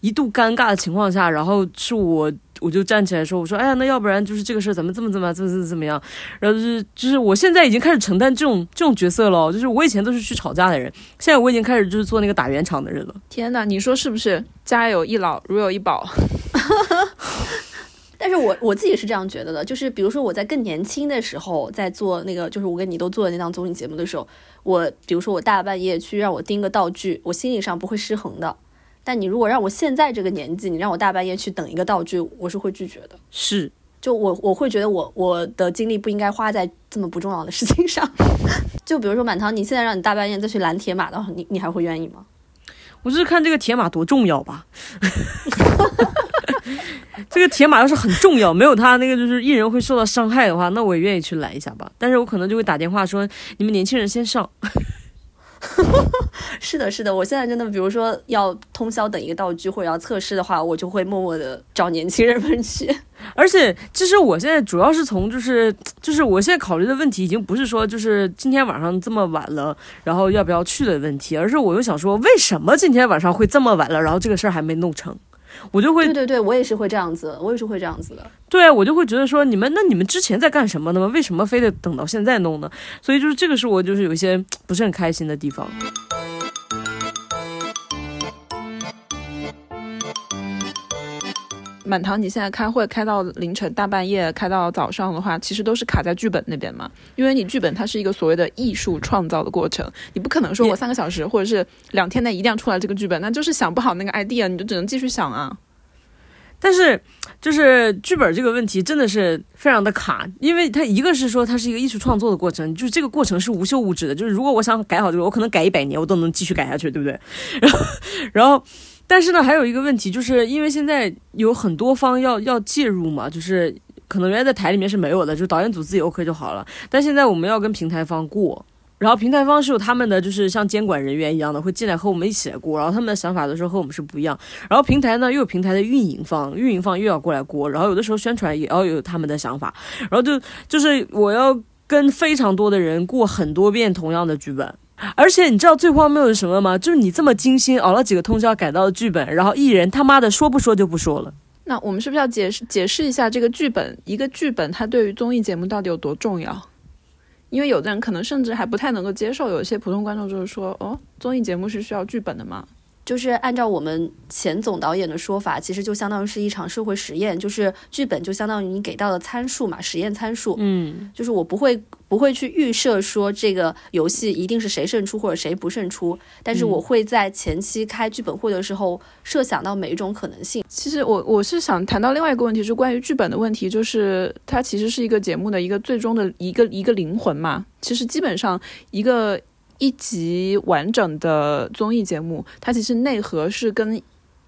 一度尴尬的情况下，然后是我。我就站起来说：“我说，哎呀，那要不然就是这个事儿，咱们这么这么怎么怎么怎么样？然后就是就是我现在已经开始承担这种这种角色了。就是我以前都是去吵架的人，现在我已经开始就是做那个打圆场的人了。天哪，你说是不是？家有一老，如有一宝。*laughs* 但是我我自己是这样觉得的，就是比如说我在更年轻的时候，在做那个就是我跟你都做的那档综艺节目的时候，我比如说我大半夜去让我盯个道具，我心理上不会失衡的。但你如果让我现在这个年纪，你让我大半夜去等一个道具，我是会拒绝的。是，就我我会觉得我我的精力不应该花在这么不重要的事情上。*laughs* 就比如说满堂，你现在让你大半夜再去拦铁马的话，你你还会愿意吗？我就是看这个铁马多重要吧。*laughs* 这个铁马要是很重要，没有他那个就是艺人会受到伤害的话，那我也愿意去拦一下吧。但是我可能就会打电话说，你们年轻人先上。*laughs* 是的，是的，我现在真的，比如说要通宵等一个道具或者要测试的话，我就会默默的找年轻人们去。*laughs* 而且，其实我现在主要是从就是就是我现在考虑的问题，已经不是说就是今天晚上这么晚了，然后要不要去的问题，而是我又想说，为什么今天晚上会这么晚了，然后这个事儿还没弄成。我就会对对对，我也是会这样子，我也是会这样子的。对啊，我就会觉得说你们那你们之前在干什么呢？为什么非得等到现在弄呢？所以就是这个是我就是有一些不是很开心的地方。满堂，你现在开会开到凌晨大半夜，开到早上的话，其实都是卡在剧本那边嘛。因为你剧本它是一个所谓的艺术创造的过程，你不可能说我三个小时或者是两天内一定要出来这个剧本，那就是想不好那个 idea，你就只能继续想啊。但是就是剧本这个问题真的是非常的卡，因为它一个是说它是一个艺术创作的过程，就是这个过程是无休无止的，就是如果我想改好这个，我可能改一百年我都能继续改下去，对不对？然后，然后。但是呢，还有一个问题，就是因为现在有很多方要要介入嘛，就是可能原来在台里面是没有的，就导演组自己 OK 就好了。但现在我们要跟平台方过，然后平台方是有他们的，就是像监管人员一样的，会进来和我们一起来过。然后他们的想法的时候和我们是不一样。然后平台呢又有平台的运营方，运营方又要过来过。然后有的时候宣传也要有他们的想法。然后就就是我要跟非常多的人过很多遍同样的剧本。而且你知道最荒谬的是什么吗？就是你这么精心熬了几个通宵改到的剧本，然后艺人他妈的说不说就不说了。那我们是不是要解释解释一下这个剧本？一个剧本它对于综艺节目到底有多重要？因为有的人可能甚至还不太能够接受，有一些普通观众就是说，哦，综艺节目是需要剧本的吗？就是按照我们前总导演的说法，其实就相当于是一场社会实验，就是剧本就相当于你给到的参数嘛，实验参数。嗯，就是我不会不会去预设说这个游戏一定是谁胜出或者谁不胜出，但是我会在前期开剧本会的时候设想到每一种可能性。其实我我是想谈到另外一个问题，是关于剧本的问题，就是它其实是一个节目的一个最终的一个一个灵魂嘛。其实基本上一个。一集完整的综艺节目，它其实内核是跟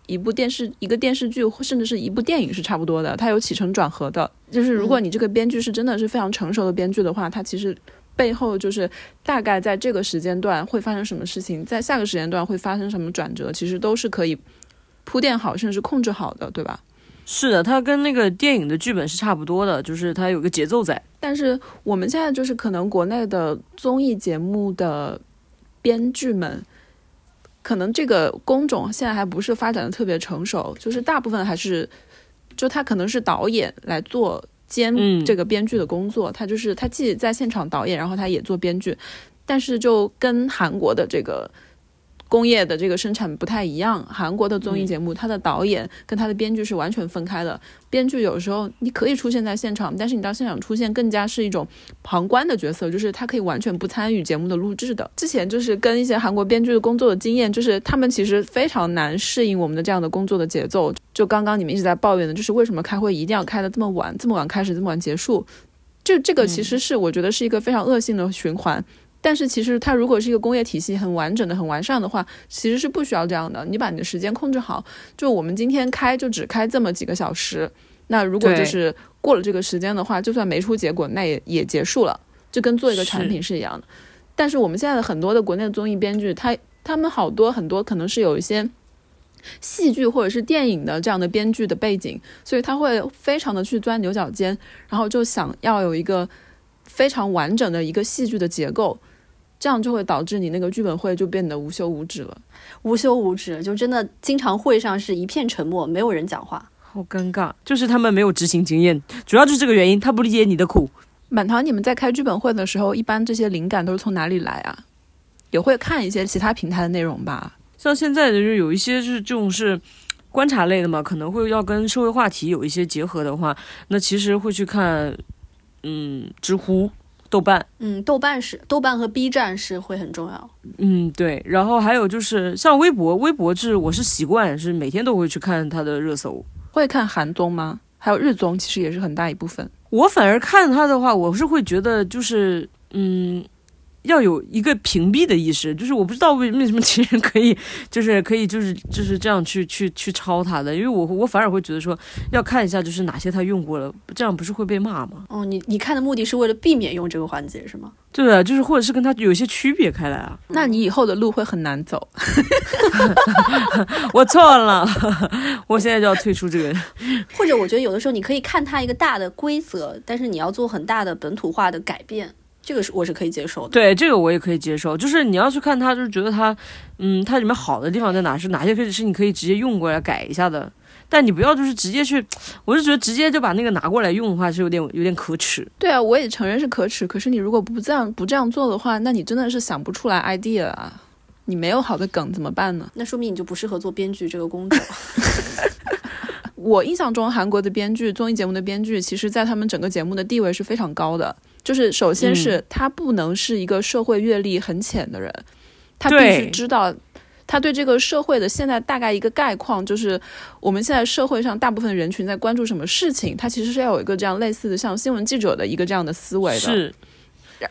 一部电视、一个电视剧，甚至是一部电影是差不多的。它有起承转合的，就是如果你这个编剧是真的是非常成熟的编剧的话，它其实背后就是大概在这个时间段会发生什么事情，在下个时间段会发生什么转折，其实都是可以铺垫好，甚至是控制好的，对吧？是的，它跟那个电影的剧本是差不多的，就是它有个节奏在。但是我们现在就是可能国内的综艺节目的编剧们，可能这个工种现在还不是发展的特别成熟，就是大部分还是就他可能是导演来做兼这个编剧的工作，他就是他既在现场导演，然后他也做编剧，但是就跟韩国的这个。工业的这个生产不太一样，韩国的综艺节目，它的导演跟他的编剧是完全分开的。编剧有时候你可以出现在现场，但是你到现场出现更加是一种旁观的角色，就是他可以完全不参与节目的录制的。之前就是跟一些韩国编剧的工作的经验，就是他们其实非常难适应我们的这样的工作的节奏。就刚刚你们一直在抱怨的，就是为什么开会一定要开的这么晚，这么晚开始，这么晚结束？就这个其实是我觉得是一个非常恶性的循环。但是其实它如果是一个工业体系很完整的、很完善的话，其实是不需要这样的。你把你的时间控制好，就我们今天开就只开这么几个小时。那如果就是过了这个时间的话，就算没出结果，那也也结束了，就跟做一个产品是一样的。但是我们现在的很多的国内的综艺编剧，他他们好多很多可能是有一些戏剧或者是电影的这样的编剧的背景，所以他会非常的去钻牛角尖，然后就想要有一个非常完整的一个戏剧的结构。这样就会导致你那个剧本会就变得无休无止了，无休无止，就真的经常会上是一片沉默，没有人讲话，好尴尬。就是他们没有执行经验，主要就是这个原因，他不理解你的苦。满堂，你们在开剧本会的时候，一般这些灵感都是从哪里来啊？也会看一些其他平台的内容吧？像现在的就有一些就是这种是观察类的嘛，可能会要跟社会话题有一些结合的话，那其实会去看，嗯，知乎。豆瓣。嗯，豆瓣是豆瓣和 B 站是会很重要。嗯，对。然后还有就是像微博，微博是我是习惯是每天都会去看它的热搜。会看韩综吗？还有日综，其实也是很大一部分。我反而看它的话，我是会觉得就是嗯。要有一个屏蔽的意识，就是我不知道为为什么其实可以，就是可以，就是就是这样去去去抄他的，因为我我反而会觉得说要看一下，就是哪些他用过了，这样不是会被骂吗？哦，你你看的目的是为了避免用这个环节是吗？对啊，就是或者是跟他有一些区别开来啊。那你以后的路会很难走。*laughs* 我错了，*laughs* 我现在就要退出这个。或者我觉得有的时候你可以看他一个大的规则，但是你要做很大的本土化的改变。这个是我是可以接受的，对这个我也可以接受。就是你要去看它，就是觉得它，嗯，它里面好的地方在哪？是哪些可以是你可以直接用过来改一下的？但你不要就是直接去，我是觉得直接就把那个拿过来用的话是有点有点可耻。对啊，我也承认是可耻。可是你如果不这样不这样做的话，那你真的是想不出来 idea 啊！你没有好的梗怎么办呢？那说明你就不适合做编剧这个工作。*laughs* 我印象中，韩国的编剧综艺节目的编剧，其实在他们整个节目的地位是非常高的。就是首先是他不能是一个社会阅历很浅的人，他必须知道，他对这个社会的现在大概一个概况，就是我们现在社会上大部分人群在关注什么事情，他其实是要有一个这样类似的像新闻记者的一个这样的思维的。是，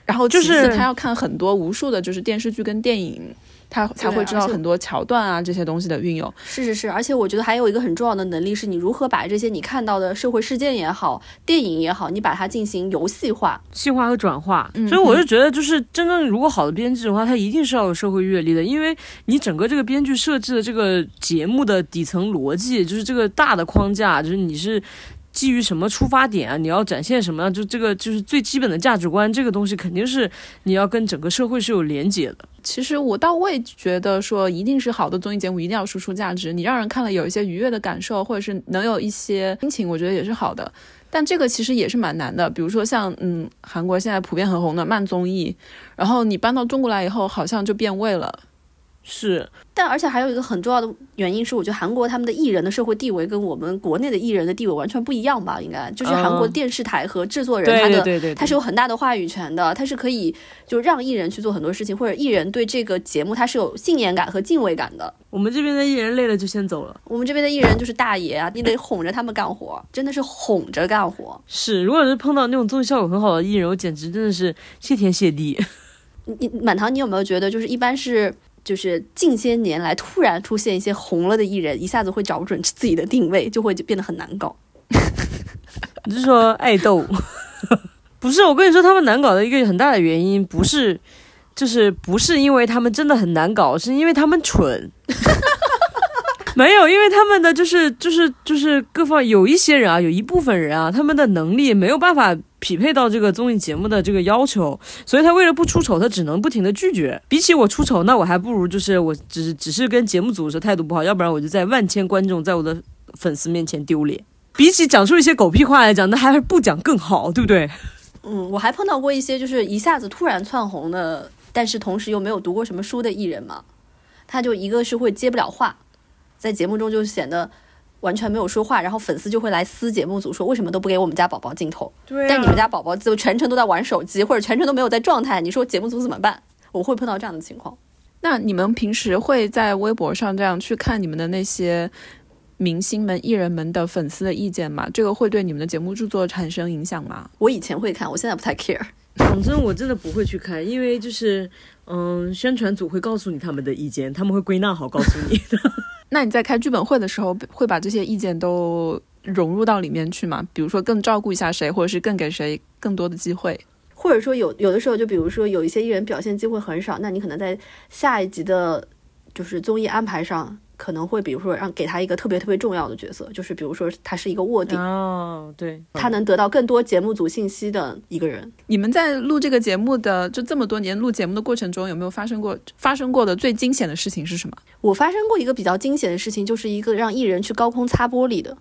然后就是他要看很多无数的，就是电视剧跟电影。他才会知道很多桥段啊，这些东西的运用。是是是，而且我觉得还有一个很重要的能力，是你如何把这些你看到的社会事件也好，电影也好，你把它进行游戏化、细化和转化。所以我就觉得，就是真正如果好的编剧的话，他一定是要有社会阅历的，因为你整个这个编剧设置的这个节目的底层逻辑，就是这个大的框架，就是你是。基于什么出发点啊？你要展现什么？就这个就是最基本的价值观，这个东西肯定是你要跟整个社会是有连接的。其实我倒未觉得说一定是好的综艺节目一定要输出价值，你让人看了有一些愉悦的感受，或者是能有一些心情，我觉得也是好的。但这个其实也是蛮难的。比如说像嗯，韩国现在普遍很红的慢综艺，然后你搬到中国来以后，好像就变味了。是，但而且还有一个很重要的原因是，我觉得韩国他们的艺人的社会地位跟我们国内的艺人的地位完全不一样吧？应该就是韩国电视台和制作人，他的他是有很大的话语权的，他是可以就让艺人去做很多事情，或者艺人对这个节目他是有信念感和敬畏感的。我们这边的艺人累了就先走了，我们这边的艺人就是大爷啊，你得哄着他们干活，真的是哄着干活。是，如果是碰到那种综艺效果很好的艺人，我简直真的是谢天谢地。你满堂，你有没有觉得就是一般是？就是近些年来突然出现一些红了的艺人，一下子会找不准自己的定位，就会变得很难搞。*laughs* 你是说爱豆？*laughs* 不是，我跟你说，他们难搞的一个很大的原因，不是，就是不是因为他们真的很难搞，是因为他们蠢。*laughs* 没有，因为他们的就是就是就是各方有一些人啊，有一部分人啊，他们的能力没有办法匹配到这个综艺节目的这个要求，所以他为了不出丑，他只能不停的拒绝。比起我出丑，那我还不如就是我只只是跟节目组的态度不好，要不然我就在万千观众在我的粉丝面前丢脸。比起讲出一些狗屁话来讲，那还是不讲更好，对不对？嗯，我还碰到过一些就是一下子突然窜红的，但是同时又没有读过什么书的艺人嘛，他就一个是会接不了话。在节目中就显得完全没有说话，然后粉丝就会来撕节目组说为什么都不给我们家宝宝镜头？对，但你们家宝宝就全程都在玩手机，或者全程都没有在状态，你说节目组怎么办？我会碰到这样的情况。那你们平时会在微博上这样去看你们的那些明星们、艺人们的粉丝的意见吗？这个会对你们的节目制作产生影响吗？我以前会看，我现在不太 care。讲真，我真的不会去看，因为就是嗯，宣传组会告诉你他们的意见，他们会归纳好告诉你。那你在开剧本会的时候，会把这些意见都融入到里面去吗？比如说更照顾一下谁，或者是更给谁更多的机会，或者说有有的时候，就比如说有一些艺人表现机会很少，那你可能在下一集的，就是综艺安排上。可能会比如说让给他一个特别特别重要的角色，就是比如说他是一个卧底哦，对，他能得到更多节目组信息的一个人。你们在录这个节目的就这么多年录节目的过程中，有没有发生过发生过的最惊险的事情是什么？我发生过一个比较惊险的事情，就是一个让艺人去高空擦玻璃的，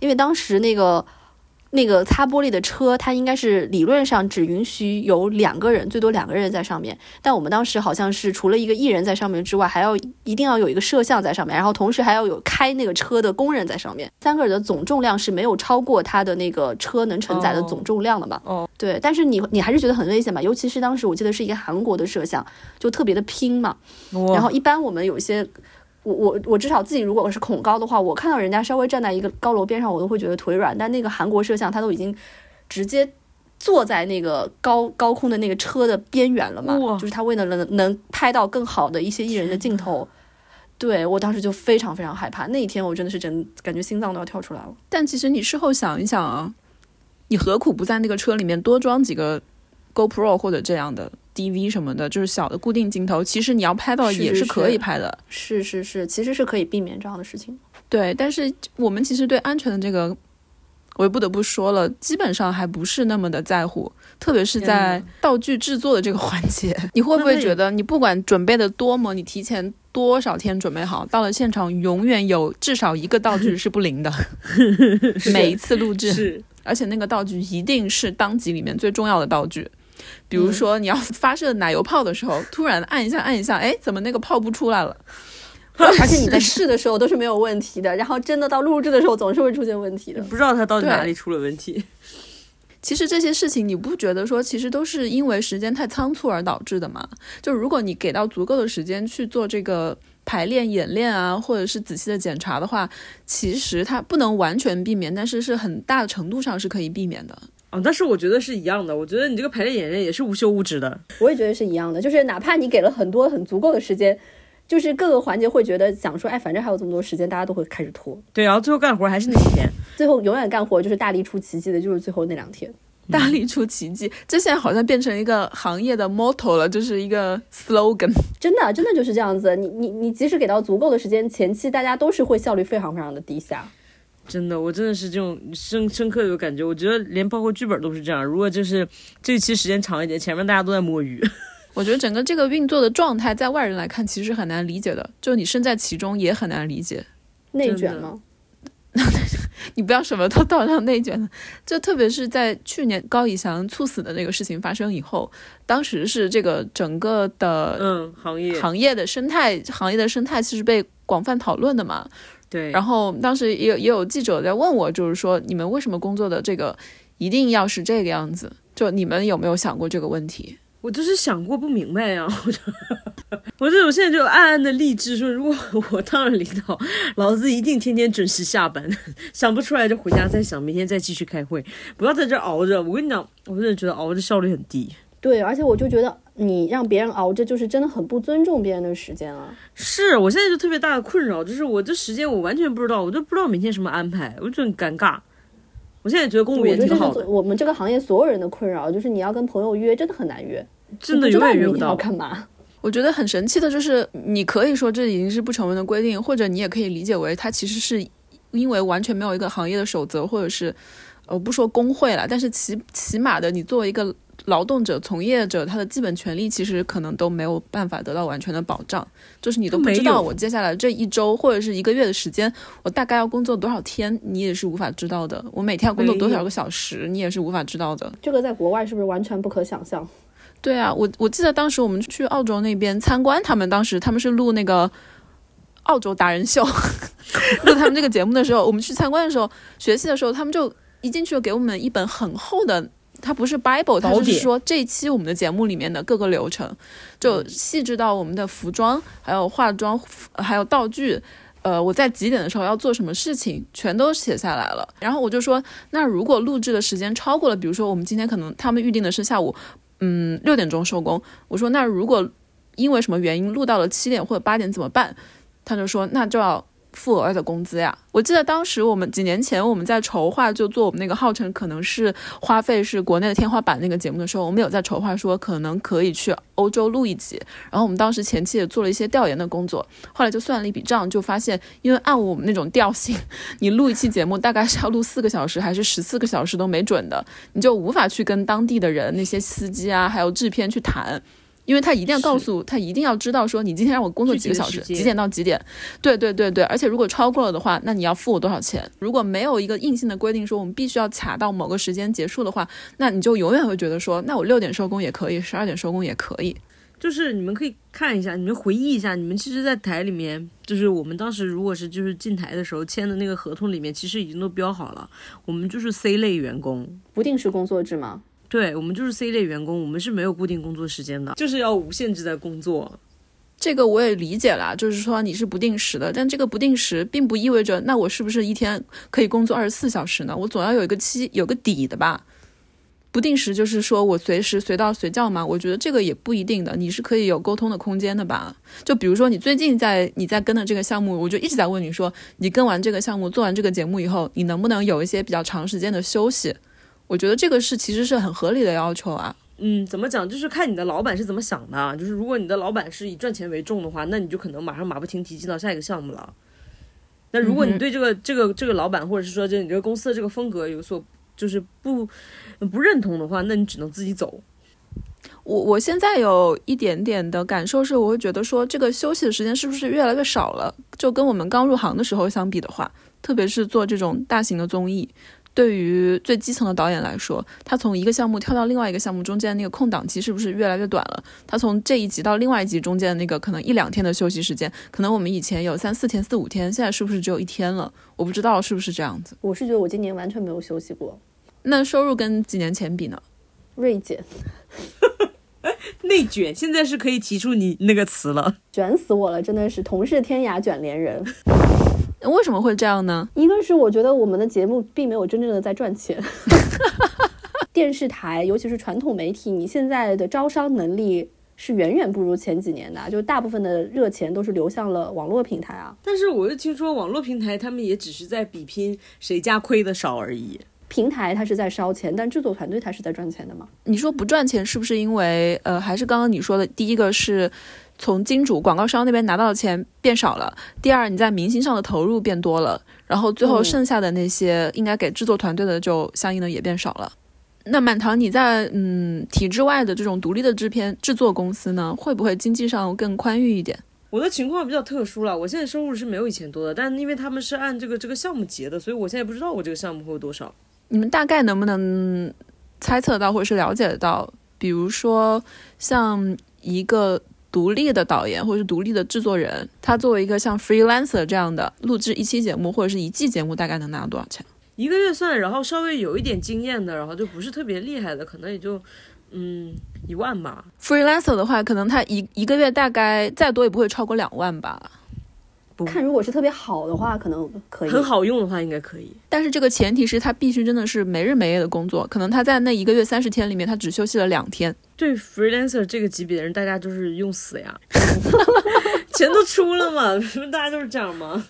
因为当时那个那个擦玻璃的车，它应该是理论上只允许有两个人，最多两个人在上面。但我们当时好像是除了一个艺人在上面之外，还要一定要有一个摄像在上面，然后同时还要有开那个车的工人在上面。三个人的总重量是没有超过它的那个车能承载的总重量的嘛？哦，对。但是你你还是觉得很危险吧？尤其是当时我记得是一个韩国的摄像，就特别的拼嘛。然后一般我们有一些。我我我至少自己如果是恐高的话，我看到人家稍微站在一个高楼边上，我都会觉得腿软。但那个韩国摄像，他都已经直接坐在那个高高空的那个车的边缘了嘛，就是他为了能能拍到更好的一些艺人的镜头。对我当时就非常非常害怕，那一天我真的是真感觉心脏都要跳出来了。但其实你事后想一想啊，你何苦不在那个车里面多装几个 GoPro 或者这样的？DV 什么的，就是小的固定镜头，其实你要拍到也是可以拍的。是是是，其实是可以避免这样的事情。对，但是我们其实对安全的这个，我也不得不说了，基本上还不是那么的在乎，特别是在道具制作的这个环节。*laughs* 你会不会觉得，你不管准备的多么，你提前多少天准备好，到了现场永远有至少一个道具是不灵的。*laughs* 每一次录制，是，而且那个道具一定是当集里面最重要的道具。比如说，你要发射奶油炮的时候，*laughs* 突然按一下，按一下，哎，怎么那个炮不出来了？*laughs* 而且你在试的时候都是没有问题的，然后真的到录制的时候总是会出现问题的，不知道它到底哪里出了问题。其实这些事情，你不觉得说，其实都是因为时间太仓促而导致的吗？就如果你给到足够的时间去做这个排练、演练啊，或者是仔细的检查的话，其实它不能完全避免，但是是很大的程度上是可以避免的。哦，但是我觉得是一样的。我觉得你这个排练演练也是无休无止的。我也觉得是一样的，就是哪怕你给了很多很足够的时间，就是各个环节会觉得想说，哎，反正还有这么多时间，大家都会开始拖。对，然后最后干活还是那几天，最后永远干活就是大力出奇迹的，就是最后那两天。大力出奇迹，这现在好像变成一个行业的 motto 了，就是一个 slogan。真的，真的就是这样子。你你你，即使给到足够的时间，前期大家都是会效率非常非常的低下。真的，我真的是这种深深刻的有感觉。我觉得连包括剧本都是这样。如果就是这一期时间长一点，前面大家都在摸鱼。*laughs* 我觉得整个这个运作的状态，在外人来看其实很难理解的，就你身在其中也很难理解。内卷吗？*laughs* 你不要什么都倒上内卷就特别是在去年高以翔猝死的那个事情发生以后，当时是这个整个的嗯行业行业的生态行业的生态其实被广泛讨论的嘛。对，然后当时也有也有记者在问我，就是说你们为什么工作的这个一定要是这个样子？就你们有没有想过这个问题？我就是想过不明白呀，我就，我这我现在就暗暗的励志说，如果我当了领导，老子一定天天准时下班，想不出来就回家再想，明天再继续开会，不要在这熬着。我跟你讲，我真的觉得熬着效率很低。对，而且我就觉得你让别人熬着，就是真的很不尊重别人的时间啊。是我现在就特别大的困扰，就是我这时间我完全不知道，我都不知道明天什么安排，我就很尴尬。我现在觉得公务员挺好的。我们这个行业所有人的困扰就是你要跟朋友约，真的很难约，真的永远约不到。干嘛？我觉得很神奇的就是，你可以说这已经是不成文的规定，或者你也可以理解为它其实是因为完全没有一个行业的守则，或者是呃不说工会了，但是起起码的，你作为一个。劳动者、从业者，他的基本权利其实可能都没有办法得到完全的保障，就是你都不知道我接下来这一周或者是一个月的时间，我大概要工作多少天，你也是无法知道的。我每天要工作多少个小时，你也是无法知道的。这个在国外是不是完全不可想象？对啊，我我记得当时我们去澳洲那边参观，他们当时他们是录那个澳洲达人秀，*laughs* 录他们这个节目的时候，我们去参观的时候，学习的时候，他们就一进去就给我们一本很厚的。它不是 Bible，它是说这一期我们的节目里面的各个流程，就细致到我们的服装，还有化妆，还有道具，呃，我在几点的时候要做什么事情，全都写下来了。然后我就说，那如果录制的时间超过了，比如说我们今天可能他们预定的是下午，嗯，六点钟收工。我说，那如果因为什么原因录到了七点或者八点怎么办？他就说，那就要。付额外的工资呀！我记得当时我们几年前我们在筹划，就做我们那个号称可能是花费是国内的天花板那个节目的时候，我们有在筹划说可能可以去欧洲录一集。然后我们当时前期也做了一些调研的工作，后来就算了一笔账，就发现因为按我们那种调性，*laughs* 你录一期节目大概是要录四个小时还是十四个小时都没准的，你就无法去跟当地的人那些司机啊还有制片去谈。因为他一定要告诉他，一定要知道说你今天让我工作几个小时，几点到几点。对对对对，而且如果超过了的话，那你要付我多少钱？如果没有一个硬性的规定说我们必须要卡到某个时间结束的话，那你就永远会觉得说，那我六点收工也可以，十二点收工也可以。就是你们可以看一下，你们回忆一下，你们其实，在台里面，就是我们当时如果是就是进台的时候签的那个合同里面，其实已经都标好了，我们就是 C 类员工，不定时工作制吗？对，我们就是 C 类员工，我们是没有固定工作时间的，就是要无限制的工作。这个我也理解了，就是说你是不定时的，但这个不定时并不意味着那我是不是一天可以工作二十四小时呢？我总要有一个期，有个底的吧。不定时就是说我随时随到随叫吗？我觉得这个也不一定的，你是可以有沟通的空间的吧？就比如说你最近在你在跟的这个项目，我就一直在问你说，你跟完这个项目做完这个节目以后，你能不能有一些比较长时间的休息？我觉得这个是其实是很合理的要求啊。嗯，怎么讲？就是看你的老板是怎么想的。就是如果你的老板是以赚钱为重的话，那你就可能马上马不停蹄进到下一个项目了。那如果你对这个这个这个老板，或者是说这你这个公司的这个风格有所就是不不认同的话，那你只能自己走。我我现在有一点点的感受是，我会觉得说这个休息的时间是不是越来越少了？就跟我们刚入行的时候相比的话，特别是做这种大型的综艺。对于最基层的导演来说，他从一个项目跳到另外一个项目中间那个空档期是不是越来越短了？他从这一集到另外一集中间的那个可能一两天的休息时间，可能我们以前有三四天、四五天，现在是不是只有一天了？我不知道是不是这样子。我是觉得我今年完全没有休息过。那收入跟几年前比呢？锐减。*laughs* 内卷，现在是可以提出你那个词了。卷死我了，真的是同是天涯卷帘人。为什么会这样呢？一个是我觉得我们的节目并没有真正的在赚钱，*laughs* 电视台尤其是传统媒体，你现在的招商能力是远远不如前几年的，就大部分的热钱都是流向了网络平台啊。但是我又听说网络平台他们也只是在比拼谁家亏的少而已。平台它是在烧钱，但制作团队它是在赚钱的吗？你说不赚钱是不是因为呃，还是刚刚你说的第一个是？从金主广告商那边拿到的钱变少了。第二，你在明星上的投入变多了，然后最后剩下的那些应该给制作团队的就相应的也变少了。那满堂，你在嗯体制外的这种独立的制片制作公司呢，会不会经济上更宽裕一点？我的情况比较特殊了，我现在收入是没有以前多的，但因为他们是按这个这个项目结的，所以我现在不知道我这个项目会有多少。你们大概能不能猜测到或者是了解到，比如说像一个。独立的导演或者是独立的制作人，他作为一个像 freelancer 这样的录制一期节目或者是一季节目，大概能拿到多少钱？一个月算，然后稍微有一点经验的，然后就不是特别厉害的，可能也就嗯一万吧。freelancer 的话，可能他一一个月大概再多也不会超过两万吧。看，如果是特别好的话，可能可以很好用的话，应该可以。但是这个前提是他必须真的是没日没夜的工作，可能他在那一个月三十天里面，他只休息了两天。对 freelancer 这个级别的人，大家就是用死呀，*laughs* 钱都出了嘛，*laughs* 大家都是这样吗？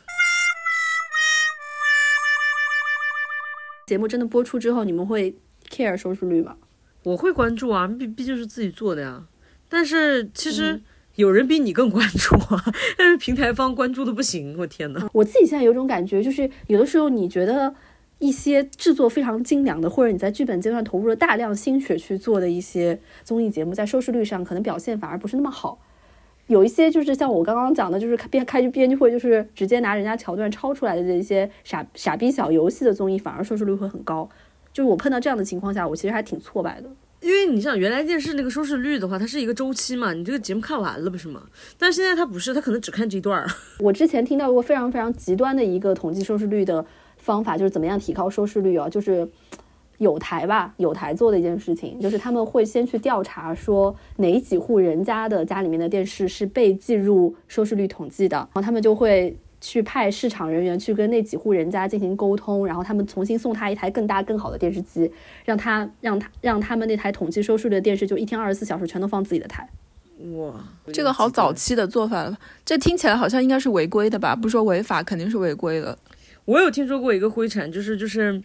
节目真的播出之后，你们会 care 收视率吗？我会关注啊，毕毕竟是自己做的呀。但是其实。有人比你更关注啊，但是平台方关注的不行，我天呐。我自己现在有种感觉，就是有的时候你觉得一些制作非常精良的，或者你在剧本阶段投入了大量心血去做的一些综艺节目，在收视率上可能表现反而不是那么好。有一些就是像我刚刚讲的，就是编开编剧会，就是直接拿人家桥段抄出来的这些傻傻逼小游戏的综艺，反而收视率会很高。就是我碰到这样的情况下，我其实还挺挫败的。因为你像原来电视那个收视率的话，它是一个周期嘛，你这个节目看完了不是吗？但是现在它不是，它可能只看这一段儿。*laughs* 我之前听到过非常非常极端的一个统计收视率的方法，就是怎么样提高收视率啊？就是有台吧，有台做的一件事情，就是他们会先去调查说哪几户人家的家里面的电视是被计入收视率统计的，然后他们就会。去派市场人员去跟那几户人家进行沟通，然后他们重新送他一台更大更好的电视机，让他让他让他们那台统计收视率的电视就一天二十四小时全都放自己的台。哇，这个好早期的做法了，这听起来好像应该是违规的吧？不说违法，肯定是违规的。我有听说过一个灰产，就是就是。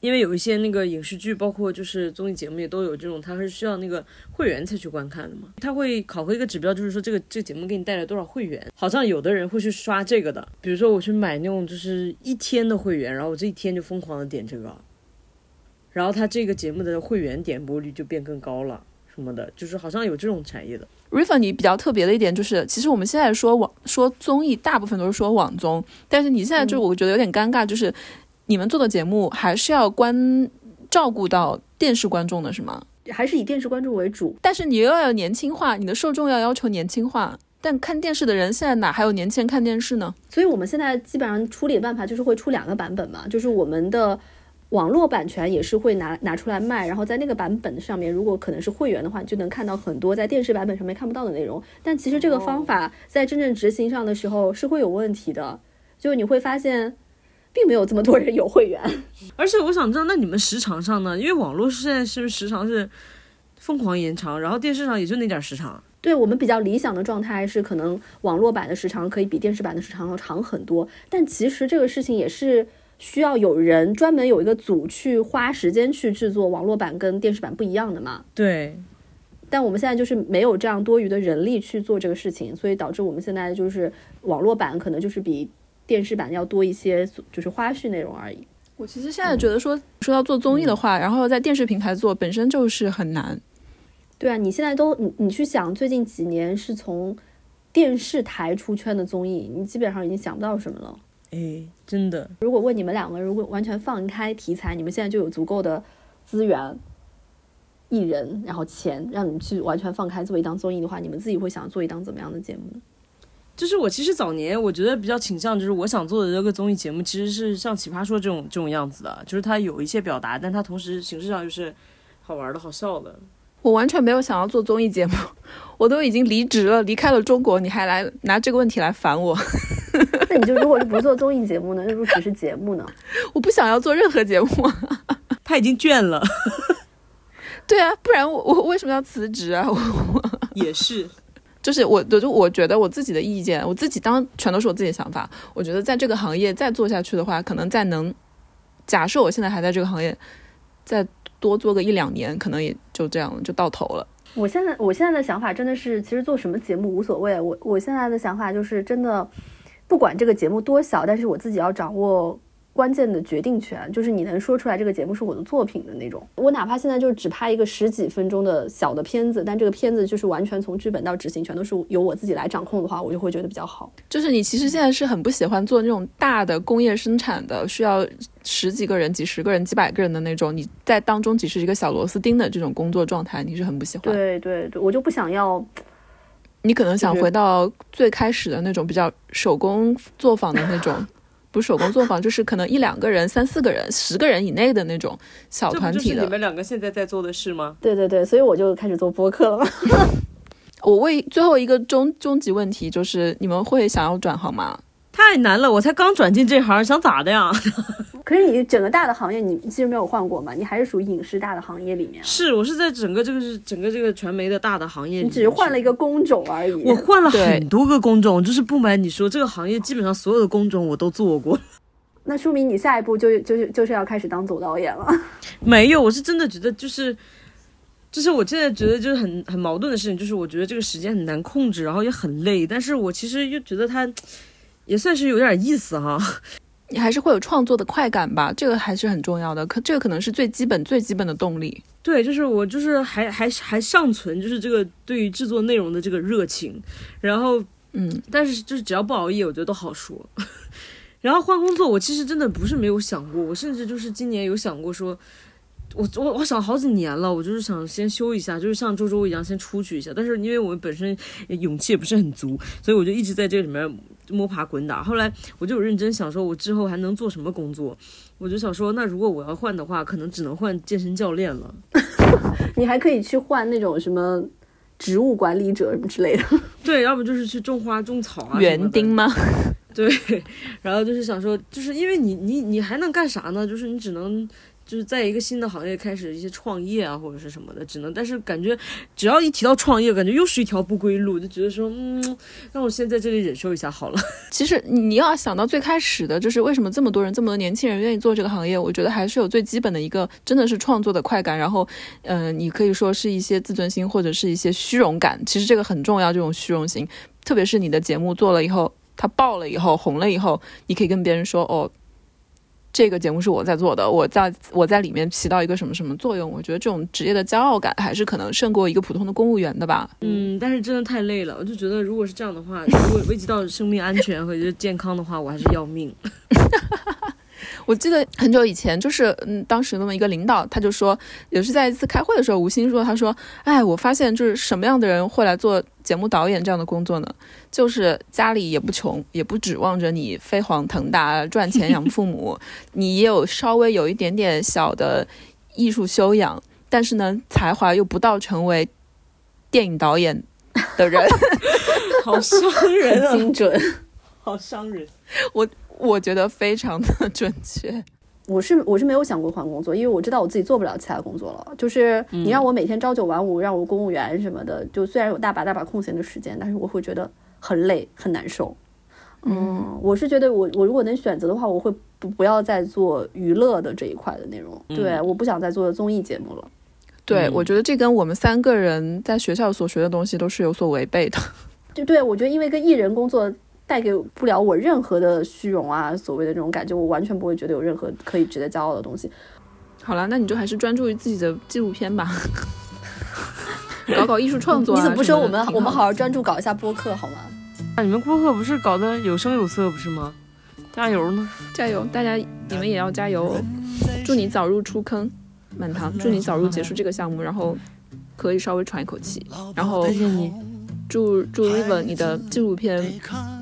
因为有一些那个影视剧，包括就是综艺节目也都有这种，它是需要那个会员才去观看的嘛。它会考核一个指标，就是说这个这个节目给你带来多少会员。好像有的人会去刷这个的，比如说我去买那种就是一天的会员，然后我这一天就疯狂的点这个，然后他这个节目的会员点播率就变更高了。什么的，就是好像有这种产业的。River，你比较特别的一点就是，其实我们现在说网说综艺，大部分都是说网综，但是你现在就我觉得有点尴尬，就是你们做的节目还是要关照顾到电视观众的是吗？还是以电视观众为主？但是你又要年轻化，你的受众要要求年轻化。但看电视的人现在哪还有年轻人看电视呢？所以我们现在基本上处理办法就是会出两个版本嘛，就是我们的网络版权也是会拿拿出来卖，然后在那个版本上面，如果可能是会员的话，你就能看到很多在电视版本上面看不到的内容。但其实这个方法在真正执行上的时候是会有问题的，就你会发现并没有这么多人有会员。*laughs* 而且我想知道，那你们时长上呢？因为网络现在是不是时长是疯狂延长，然后电视上也就那点时长。对我们比较理想的状态是，可能网络版的时长可以比电视版的时长要长很多。但其实这个事情也是需要有人专门有一个组去花时间去制作网络版跟电视版不一样的嘛。对。但我们现在就是没有这样多余的人力去做这个事情，所以导致我们现在就是网络版可能就是比电视版要多一些，就是花絮内容而已。我其实现在觉得说说要做综艺的话，然后在电视平台做本身就是很难。对啊，你现在都你你去想，最近几年是从电视台出圈的综艺，你基本上已经想不到什么了。哎，真的。如果问你们两个，如果完全放开题材，你们现在就有足够的资源、艺人，然后钱，让你们去完全放开做一档综艺的话，你们自己会想做一档怎么样的节目呢？就是我其实早年我觉得比较倾向，就是我想做的这个综艺节目，其实是像《奇葩说》这种这种样子的，就是它有一些表达，但它同时形式上又是好玩的、好笑的。我完全没有想要做综艺节目，我都已经离职了，离开了中国，你还来拿这个问题来烦我？那你就 *laughs* 如果是不做综艺节目呢？那如果只是节目呢？*laughs* 我不想要做任何节目，*laughs* 他已经倦了。对啊，不然我我为什么要辞职啊？我也是，就是我就我觉得我自己的意见，我自己当全都是我自己的想法。我觉得在这个行业再做下去的话，可能再能假设我现在还在这个行业，再。多做个一两年，可能也就这样了，就到头了。我现在我现在的想法真的是，其实做什么节目无所谓。我我现在的想法就是，真的不管这个节目多小，但是我自己要掌握。关键的决定权就是你能说出来这个节目是我的作品的那种。我哪怕现在就只拍一个十几分钟的小的片子，但这个片子就是完全从剧本到执行全都是由我自己来掌控的话，我就会觉得比较好。就是你其实现在是很不喜欢做那种大的工业生产的，需要十几个人、几十个人、几百个人的那种，你在当中只是一个小螺丝钉的这种工作状态，你是很不喜欢。对对对，我就不想要。你可能想回到最开始的那种比较手工作坊的那种。不是手工作坊，*laughs* 就是可能一两个人、三四个人、十个人以内的那种小团体的。你们两个现在在做的事吗？对对对，所以我就开始做播客了。*laughs* 我问最后一个终终极问题，就是你们会想要转行吗？太难了，我才刚转进这行，想咋的呀？*laughs* 可是你整个大的行业，你其实没有换过嘛？你还是属于影视大的行业里面。是我是在整个这个是整个这个传媒的大的行业，你只是换了一个工种而已。我换了很多个工种，就是不瞒你说，这个行业基本上所有的工种我都做过。*laughs* 那说明你下一步就就是就是要开始当总导演了。*laughs* 没有，我是真的觉得就是，就是我现在觉得就是很很矛盾的事情，就是我觉得这个时间很难控制，然后也很累，但是我其实又觉得它也算是有点意思哈。你还是会有创作的快感吧，这个还是很重要的。可这个可能是最基本、最基本的动力。对，就是我就是还还还尚存，就是这个对于制作内容的这个热情。然后，嗯，但是就是只要不熬夜，我觉得都好说。*laughs* 然后换工作，我其实真的不是没有想过，我甚至就是今年有想过说，我我我想好几年了，我就是想先休一下，就是像周周一样先出去一下。但是因为我们本身勇气也不是很足，所以我就一直在这里面。摸爬滚打，后来我就有认真想说，我之后还能做什么工作？我就想说，那如果我要换的话，可能只能换健身教练了。*laughs* 你还可以去换那种什么植物管理者什么之类的。*laughs* 对，要不就是去种花种草啊。园丁吗？*laughs* 对，然后就是想说，就是因为你你你还能干啥呢？就是你只能。就是在一个新的行业开始一些创业啊，或者是什么的，只能但是感觉只要一提到创业，感觉又是一条不归路，就觉得说，嗯，那我先在这里忍受一下好了。*laughs* 其实你要想到最开始的，就是为什么这么多人、这么多年轻人愿意做这个行业，我觉得还是有最基本的一个，真的是创作的快感。然后，嗯，你可以说是一些自尊心或者是一些虚荣感，其实这个很重要，这种虚荣心，特别是你的节目做了以后，它爆了以后，红了以后，你可以跟别人说，哦。这个节目是我在做的，我在我在里面起到一个什么什么作用。我觉得这种职业的骄傲感还是可能胜过一个普通的公务员的吧。嗯，但是真的太累了，我就觉得如果是这样的话，如果危及到生命安全和健康的话，我还是要命。*laughs* 我记得很久以前，就是嗯，当时那么一个领导，他就说，也是在一次开会的时候，吴昕说，他说，哎，我发现就是什么样的人会来做节目导演这样的工作呢？就是家里也不穷，也不指望着你飞黄腾达赚钱养父母，*laughs* 你也有稍微有一点点小的艺术修养，但是呢，才华又不到成为电影导演的人，*laughs* 好伤人啊，精准。*laughs* 好伤人。我。我觉得非常的 *laughs* 准确。我是我是没有想过换工作，因为我知道我自己做不了其他工作了。就是你让我每天朝九晚五，让我公务员什么的，就虽然有大把大把空闲的时间，但是我会觉得很累很难受。嗯，我是觉得我我如果能选择的话，我会不不要再做娱乐的这一块的内容。对，我不想再做综艺节目了。对，我觉得这跟我们三个人在学校所学的东西都是有所违背的。*laughs* 就对，我觉得因为跟艺人工作。带给不了我任何的虚荣啊，所谓的这种感觉，我完全不会觉得有任何可以值得骄傲的东西。好了，那你就还是专注于自己的纪录片吧，*laughs* 搞搞艺术创作。你怎么不说我们我们好好专注搞一下播客好吗？啊，你们播客不是搞得有声有色不是吗？加油呢！加油！大家你们也要加油！祝你早日出坑，满堂！祝你早日结束这个项目，然后可以稍微喘一口气。然后谢谢你。祝祝 River 你的纪录片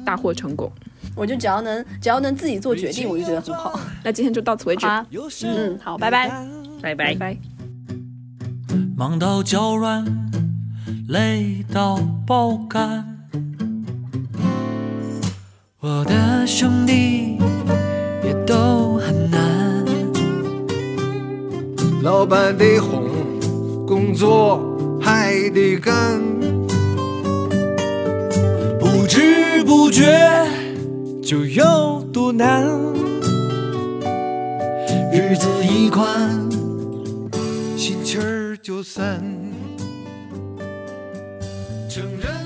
大获成功，我就只要能只要能自己做决定，我就觉得很好。那今天就到此为止，嗯，好，拜拜，拜拜拜。忙到脚软，累到爆肝，我的兄弟也都很难，老板得哄，工作还得干。不觉就有多难，日子一宽，心气儿就散。承认。